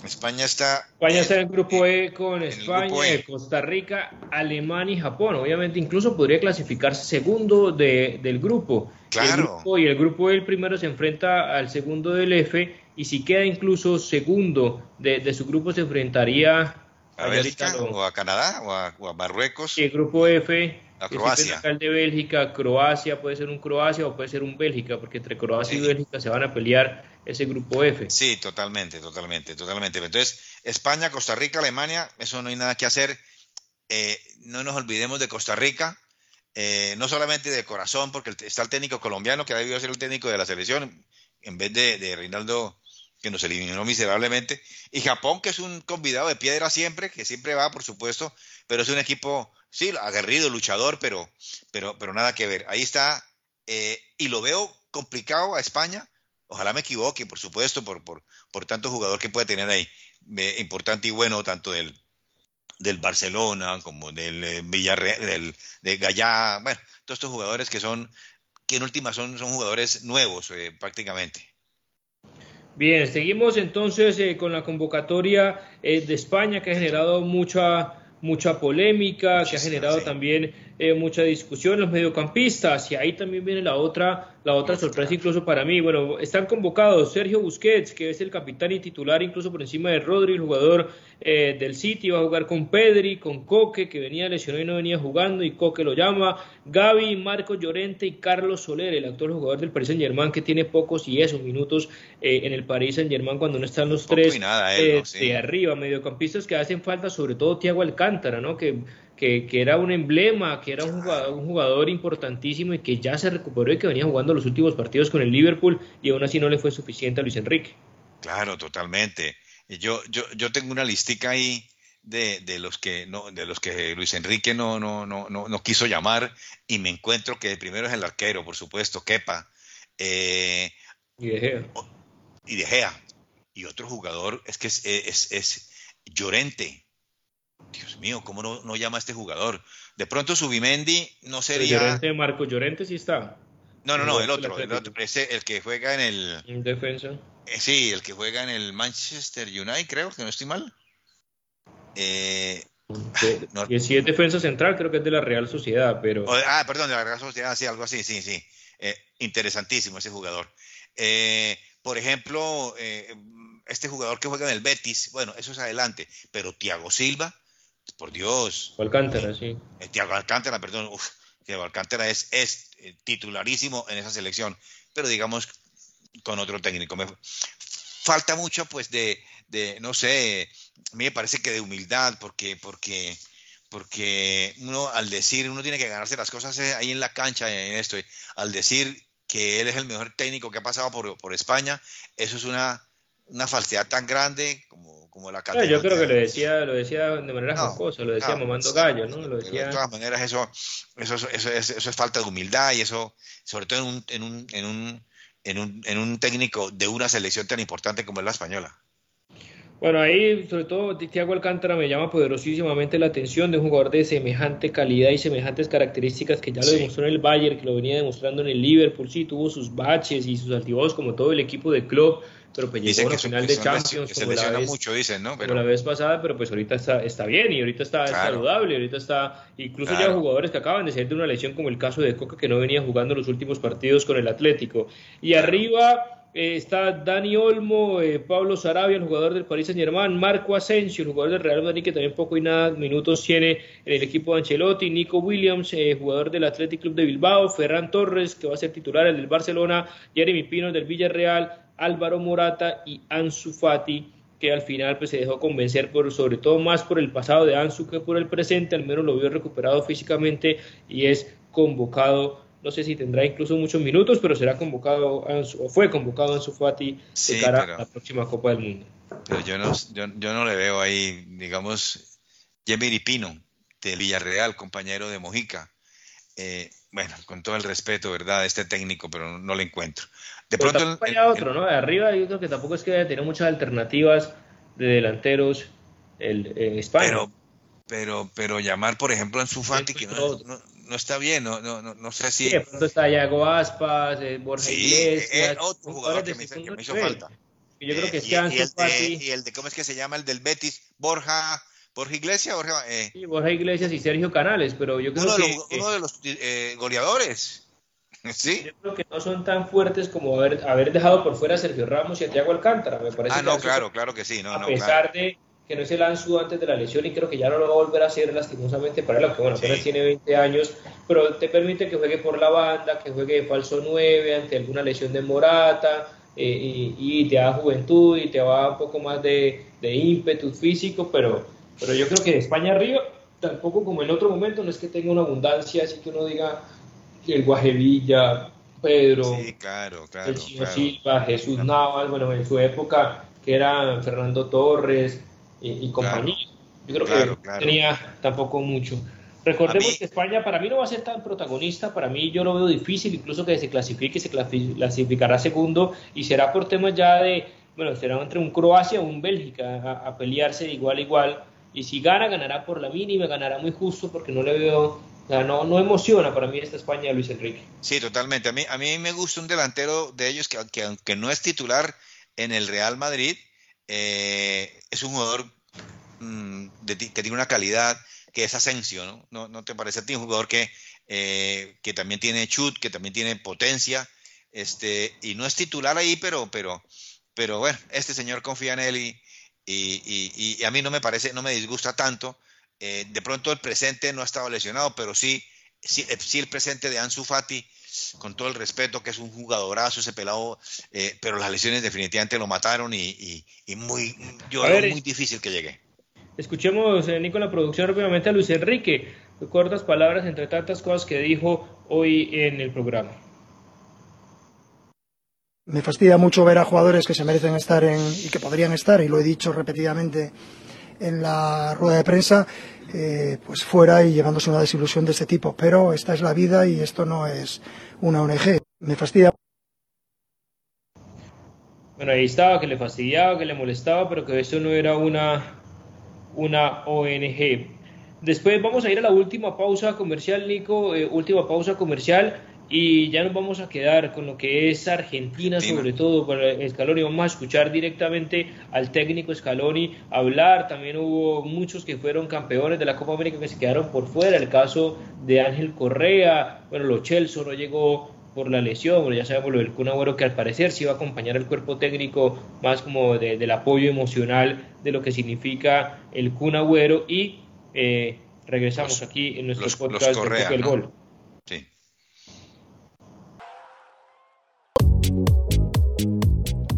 España está. España está en el grupo E con España, e. Costa Rica, Alemania y Japón. Obviamente, incluso podría clasificarse segundo de, del grupo. Claro. El grupo, y el grupo E, el primero se enfrenta al segundo del F. Y si queda incluso segundo de, de su grupo, se enfrentaría a Bélgica o a Canadá o a, Marruecos. Sí, el grupo F. A Croacia. El de Bélgica, Croacia, puede ser un Croacia o puede ser un Bélgica, porque entre Croacia y Bélgica se van a pelear ese grupo F. Sí, totalmente, totalmente, totalmente. Entonces, España, Costa Rica, Alemania, eso no hay nada que hacer. Eh, no nos olvidemos de Costa Rica, eh, no solamente de corazón, porque está el técnico colombiano que ha debido ser el técnico de la selección, en vez de, de Reinaldo que nos eliminó miserablemente, y Japón, que es un convidado de piedra siempre, que siempre va, por supuesto, pero es un equipo, sí, aguerrido, luchador, pero, pero, pero nada que ver. Ahí está, eh, y lo veo complicado a España, ojalá me equivoque, por supuesto, por, por, por tanto jugador que puede tener ahí, eh, importante y bueno, tanto del, del Barcelona como del eh, Villarreal, del, de Gallá, bueno, todos estos jugadores que son, que en última son, son jugadores nuevos prácticamente. Bien, seguimos entonces eh, con la convocatoria eh, de España que ha generado mucha mucha polémica, que ha generado también eh, mucha discusión los mediocampistas y ahí también viene la otra la otra sorpresa incluso para mí. Bueno, están convocados Sergio Busquets, que es el capitán y titular incluso por encima de Rodri, el jugador eh, del City, va a jugar con Pedri, con Coque, que venía lesionado y no venía jugando, y Coque lo llama, Gaby, Marco Llorente y Carlos Soler, el actual jugador del Paris Saint Germain, que tiene pocos y esos minutos eh, en el Paris Saint Germain cuando no están los tres de arriba, mediocampistas que hacen falta, sobre todo Thiago Alcántara, ¿no? Que que, era un emblema, que era un jugador, un jugador importantísimo y que ya se recuperó y que venía jugando los últimos partidos con el Liverpool y aún así no le fue suficiente a Luis Enrique. Claro, totalmente. Yo, yo, yo tengo una listica ahí de, de, los que no, de los que Luis Enrique no, no, no, no, no quiso llamar y me encuentro que primero es el arquero, por supuesto, Kepa. Eh, y De Gea. Y De Gea. Y otro jugador es que es, es, es Llorente. Dios mío, ¿cómo no, llama a este jugador? De pronto Subimendi no sería. Llorente, Marco Llorente sí está. No, no, no, el otro, el otro, ese, el que juega en el. En defensa. Eh, sí, el que juega en el Manchester United, creo, que no estoy mal. Eh, y si es defensa central, creo que es de la Real Sociedad, pero. ah, perdón, de la Real Sociedad, sí, algo así, sí, sí. Eh, interesantísimo ese jugador. Eh, por ejemplo, este jugador que juega en el Betis, bueno, eso es adelante, pero Thiago Silva, por Dios. Alcántara, sí. Eh, Tiago Alcántara, perdón. Uf, Tiago Alcántara es, es eh, titularísimo en esa selección, pero digamos con otro técnico. Me, falta mucho, pues, de, de, no sé, a mí me parece que de humildad, porque, porque, porque uno al decir, uno tiene que ganarse las cosas eh, ahí en la cancha, en esto, al decir que él es el mejor técnico que ha pasado por, por España, eso es una, una falsedad tan grande como como la yo creo que lo decía, lo decía de manera jocosa, lo decía mamando gallo, ¿no? Lo decía... De todas maneras, eso, eso, eso, eso, es falta de humildad y eso, sobre todo en un, en un, en un, en un, en un técnico de una selección tan importante como es la española. Bueno, ahí sobre todo Thiago Alcántara me llama poderosísimamente la atención de un jugador de semejante calidad y semejantes características que ya lo demostró en el Bayern, que lo venía demostrando en el Liverpool, sí, tuvo sus baches y sus altibajos como todo el equipo de club, pero pues llegó a la final de Champions como, la vez, mucho, dicen, ¿no? Pero... la vez pasada, pero pues ahorita está, está bien y ahorita está saludable, ahorita está, incluso ya jugadores que acaban de salir de una lesión como el caso de Coca que no venía jugando los últimos partidos con el Atlético. Y arriba eh, está Dani Olmo, eh, Pablo Sarabia, el jugador del Paris Saint Germain, Marco Asensio, el jugador del Real Madrid que también poco y nada minutos tiene en el equipo de Ancelotti, Nico Williams, eh, jugador del Athletic Club de Bilbao, Ferran Torres que va a ser titular el del Barcelona, Jeremy Pino del Villarreal, Álvaro Morata y Ansu Fati, que al final pues, se dejó convencer por sobre todo más por el pasado de Ansu que por el presente, al menos lo vio recuperado físicamente y es convocado. No sé si tendrá incluso muchos minutos, pero será convocado o fue convocado Ansu Fati de cara a la próxima Copa del Mundo. Pero yo no, yo, no le veo ahí, digamos, Jemiri Pino, de Villarreal, compañero de Mojica. Eh, bueno, con todo el respeto, ¿verdad?, de este técnico, pero no, lo encuentro. De pronto. hay otro, ¿no? De arriba yo creo que tampoco es que haya tenido muchas alternativas de delanteros el, en España. Pero, pero, pero llamar, por ejemplo, en su Fati, que no, no, está bien, no, no, no, sé si. Sí, de pronto está Yago Aspas, eh, Borja sí, Iglesias. otro jugador que me, hizo, falta. yo creo que eh, y, y, el de, y el de, ¿cómo es que se llama? El del Betis, Borja. Borja Iglesias, Borja, eh. sí, Borja Iglesias y Sergio Canales, pero yo creo uno que, de los, uno de los eh, goleadores. [LAUGHS] ¿Sí? Yo creo que no son tan fuertes como haber, haber dejado por fuera a Sergio Ramos y a Thiago Alcántara, me parece. Ah, no, claro, claro que sí. No, a pesar de que no es el Ansu antes de la lesión y creo que ya no lo va a volver a hacer lastimosamente para él, aunque bueno, apenas tiene 20 años, pero te permite que juegue por la banda, que juegue de falso 9 ante alguna lesión de Morata eh, y, te da juventud y te va un poco más de, de ímpetu físico, pero, pero yo creo que de España arriba, tampoco como en otro momento, no es que tenga una abundancia, así que uno diga el Guajevilla, Pedro, el Chino Silva, Jesús Navas, bueno, en su época que era Fernando Torres, y, compañía. Yo creo que tenía tampoco mucho. Recordemos que España para mí no va a ser tan protagonista, para mí yo lo veo difícil, incluso que se clasifique, se clasificará segundo y será por temas ya de, bueno, será entre un Croacia o un Bélgica a, pelearse de igual a igual y si gana, ganará por la mínima, ganará muy justo porque no le veo, o sea, no, no emociona para mí esta España de Luis Enrique. Sí, totalmente, a mí, a mí me gusta un delantero de ellos que, que aunque no es titular en el Real Madrid, eh, es un jugador mm, que tiene una calidad que es Asensio, ¿no? ¿No, te parece a ti un jugador que, eh, que también tiene chut, que también tiene potencia, este, y no es titular ahí, pero, pero, pero bueno, este señor confía en él y, y, a mí no me parece, no me disgusta tanto. Eh, de pronto el presente no ha estado lesionado, pero sí, sí, sí el presente de Ansu Fati con todo el respeto, que es un jugadorazo ese pelado, eh, pero las lesiones definitivamente lo mataron y, muy, yo muy difícil que llegue. Escuchemos, eh, Nico, la producción rápidamente a Luis Enrique, cortas palabras entre tantas cosas que dijo hoy en el programa. Me fastidia mucho ver a jugadores que se merecen estar en, y que podrían estar, y lo he dicho repetidamente en la rueda de prensa, eh, pues fuera y llevándose una desilusión de este tipo. Pero esta es la vida y esto no es una ONG. Me fastidia. Bueno, ahí estaba, que le fastidiaba, que le molestaba, pero que esto no era una, una ONG. Después vamos a ir a la última pausa comercial, Nico, eh, última pausa comercial y ya nos vamos a quedar con lo que es Argentina, sobre todo para Scaloni. Vamos a escuchar directamente al técnico Scaloni hablar. También hubo muchos que fueron campeones de la Copa América que se quedaron por fuera. El caso de Ángel Correa, bueno, Lo Chelso no llegó por la lesión, bueno, ya sabemos lo del Kun que al parecer sí va a acompañar al cuerpo técnico más como del apoyo emocional de lo que significa el Kun y eh, regresamos aquí en nuestro podcast de el Gol.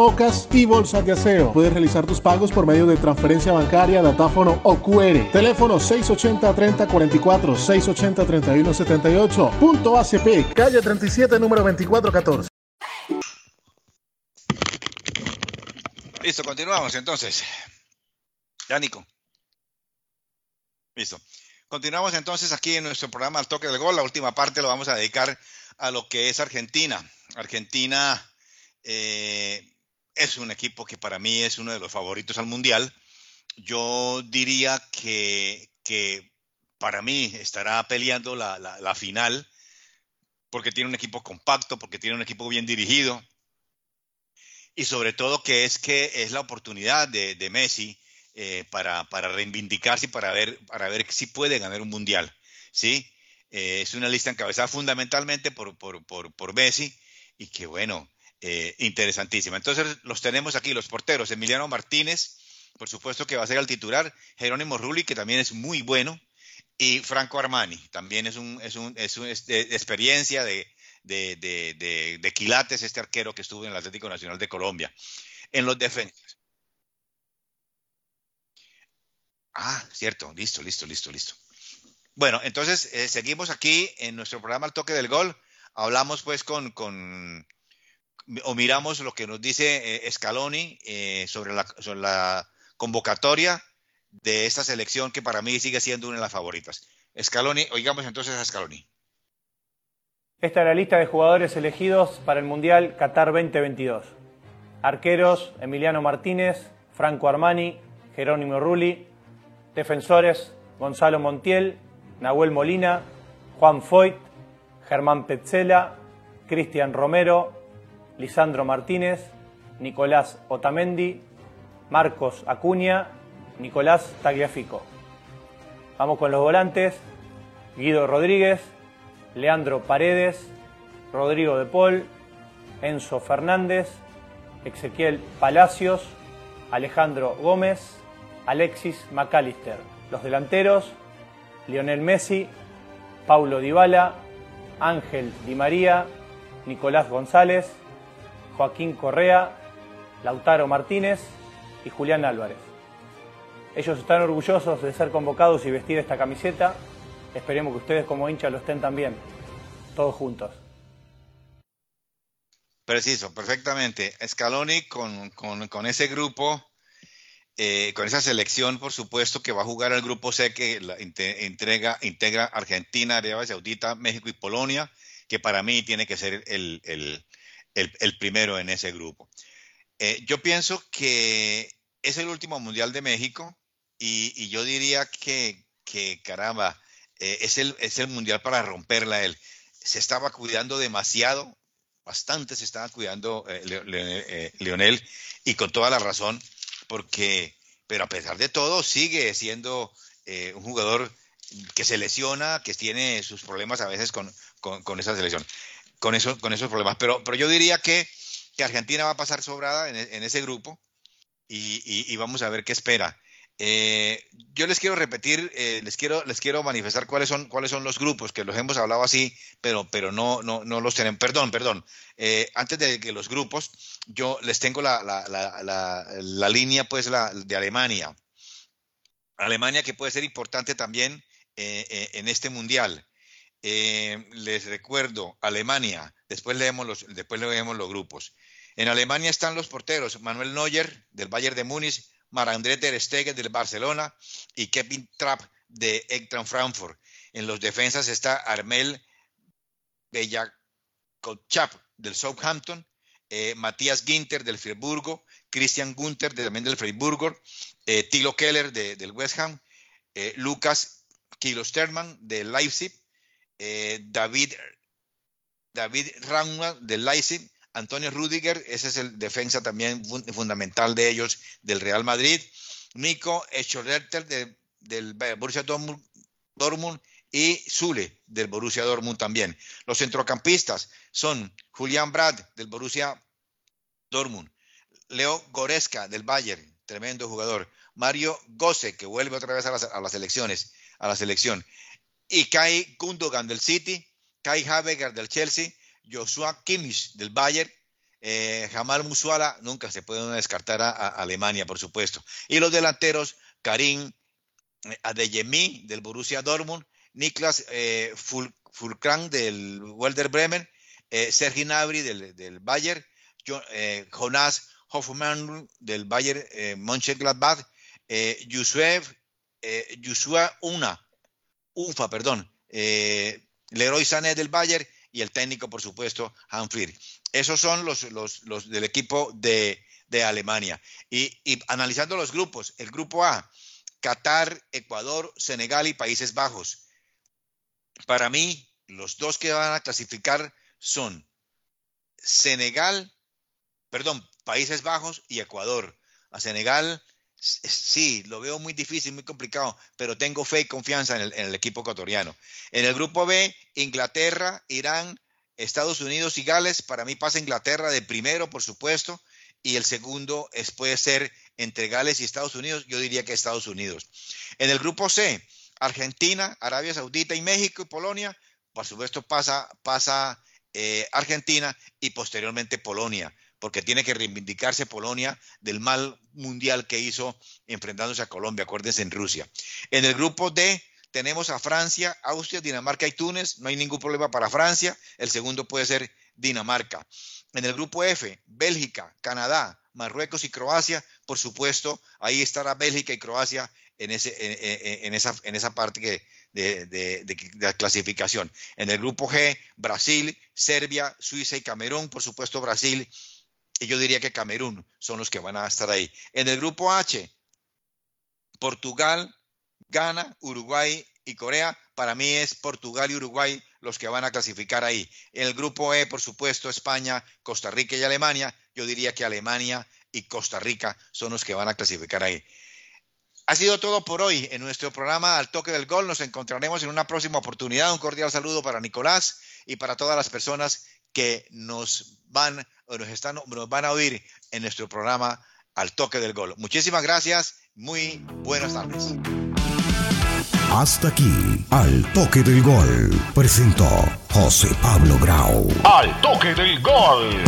tapabocas y bolsas de aseo. Puedes realizar tus pagos por medio de transferencia bancaria, datáfono o QR. Teléfono 680-3044, 680-3178. Punto ACP, calle 37, número 2414. Listo, continuamos entonces. Ya, Nico. Listo. Continuamos entonces aquí en nuestro programa Al Toque del Gol. La última parte lo vamos a dedicar a lo que es Argentina. Argentina eh, es un equipo que para mí es uno de los favoritos al Mundial. Yo diría que, para mí estará peleando la, final porque tiene un equipo compacto, porque tiene un equipo bien dirigido y sobre todo que es que es la oportunidad de, Messi eh, para, reivindicarse y para ver, para ver si puede ganar un mundial. ¿sí? Eh, es una lista encabezada fundamentalmente por, por, por Messi y que bueno, eh, interesantísima. Entonces los tenemos aquí, los porteros, Emiliano Martínez, por supuesto que va a ser el titular, Jerónimo Rulli, que también es muy bueno, y Franco Armani, también es un, es un, es de, experiencia de, de, quilates, este arquero que estuvo en el Atlético Nacional de Colombia. En los defensas. Ah, cierto, listo, listo, listo, listo. Bueno, entonces eh, seguimos aquí en nuestro programa El Toque del Gol. Hablamos pues con o miramos lo que nos dice eh, Scaloni eh, sobre, la, convocatoria de esta selección que para mí sigue siendo una de las favoritas. Scaloni, oigamos entonces a Scaloni. Esta es la lista de jugadores elegidos para el Mundial Qatar 2022. Arqueros, Emiliano Martínez, Franco Armani, Jerónimo Rulli. Defensores, Gonzalo Montiel, Nahuel Molina, Juan Foyt, Germán Petzela, Cristian Romero, Lisandro Martínez, Nicolás Otamendi, Marcos Acuña, Nicolás Tagliafico. Vamos con los volantes. Guido Rodríguez, Leandro Paredes, Rodrigo de Paul, Enzo Fernández, Ezequiel Palacios, Alejandro Gómez, Alexis McAllister. Los delanteros, Lionel Messi, Paulo Dybala, Ángel Di María, Nicolás González, Joaquín Correa, Lautaro Martínez y Julián Álvarez. Ellos están orgullosos de ser convocados y vestir esta camiseta. Esperemos que ustedes como hinchas lo estén también, todos juntos. Preciso, perfectamente. Scaloni con, con, ese grupo, eh, con esa selección, por supuesto, que va a jugar el grupo C que la entrega, integra Argentina, Arabia Saudita, México y Polonia, que para mí tiene que ser el, primero en ese grupo. Eh, yo pienso que es el último Mundial de México y, yo diría que, caramba, eh, es, el, es el Mundial para romperla él. Se estaba cuidando demasiado, bastante se estaba cuidando eh, Leonel y con toda la razón, porque, pero a pesar de todo, sigue siendo un jugador que se lesiona, que tiene sus problemas a veces con, con esa selección con, eso, con esos problemas. Pero, pero yo diría que, que Argentina va a pasar sobrada en, en ese grupo y, y, vamos a ver qué espera. Eh, yo les quiero repetir, eh, les quiero, les quiero manifestar cuáles son, cuáles son los grupos, que los hemos hablado así, pero, pero no, no, no los tienen. Perdón, perdón. Eh, antes de que los grupos, yo les tengo la, la, la, la línea pues la, de Alemania. Alemania que puede ser importante también en este mundial. Eh, les recuerdo, Alemania, después leemos, los, leemos los grupos. En Alemania están los porteros, Manuel Neuer del Bayern de Múnich, Marandré ter Stegen del Barcelona y Kevin Trapp de Eintracht Frankfurt. En los defensas está Armel Bellakochap del Southampton, eh, Matías Ginter del Friburgo, Christian Gunther también del Freiburgo, eh, Tilo Keller del West Ham, Lucas Kilosterman del Leipzig, eh, David, David del Leipzig, Antonio Rudiger, ese es el defensa también fundamental de ellos del Real Madrid, Nico Echollerter del Borussia Dortmund, y Zule del Borussia Dortmund también. Los centrocampistas son Julián Brad del Borussia Dortmund, Leo Goreska del Bayern, tremendo jugador, Mario Gose que vuelve otra vez a las, a las elecciones, a la selección, y Kai Gundogan del City, Kai Havertz del Chelsea, Joshua Kimmich del Bayern, eh, Jamal Musiala, nunca se puede descartar a, Alemania, por supuesto. Y los delanteros, Karim eh, Adeyemi del Borussia Dortmund, Niklas eh, del Werder Bremen, eh, Sergi Gnabry del, Bayern, Jonas Hoffmann del Bayern Mönchengladbach, Yusuf, Yusua Una UFA, perdón, eh, Leroy Sané del Bayern y el técnico, por supuesto, Hanfried. Esos son los, los, del equipo de, Alemania. Y, analizando los grupos, el grupo A, Qatar, Ecuador, Senegal y Países Bajos. Para mí, los dos que van a clasificar son Senegal, perdón, Países Bajos y Ecuador. A Senegal sí, lo veo muy difícil, muy complicado, pero tengo fe y confianza en el, equipo ecuatoriano. En el grupo B, Inglaterra, Irán, Estados Unidos y Gales. Para mí pasa Inglaterra de primero, por supuesto, y el segundo es, puede ser entre Gales y Estados Unidos. Yo diría que Estados Unidos. En el grupo C, Argentina, Arabia Saudita y México y Polonia. Por supuesto pasa, pasa eh, Argentina y posteriormente Polonia porque tiene que reivindicarse Polonia del mal mundial que hizo enfrentándose a Colombia, acuérdense en Rusia. En el grupo D tenemos a Francia, Austria, Dinamarca y Túnez, no hay ningún problema para Francia, el segundo puede ser Dinamarca. En el grupo F, Bélgica, Canadá, Marruecos y Croacia, por supuesto, ahí estará Bélgica y Croacia en, esa, parte de, de, la clasificación. En el grupo G, Brasil, Serbia, Suiza y Camerún, por supuesto Brasil, y yo diría que Camerún son los que van a estar ahí. En el grupo H, Portugal, Ghana, Uruguay y Corea. Para mí es Portugal y Uruguay los que van a clasificar ahí. En el grupo E, por supuesto, España, Costa Rica y Alemania. Yo diría que Alemania y Costa Rica son los que van a clasificar ahí. Ha sido todo por hoy en nuestro programa Al Toque del Gol. Nos encontraremos en una próxima oportunidad. Un cordial saludo para Nicolás y para todas las personas que nos van o nos, están, nos van a oír en nuestro programa Al Toque del Gol. Muchísimas gracias. Muy buenas tardes. Hasta aquí, Al Toque del Gol. Presentó José Pablo Grau. Al Toque del Gol.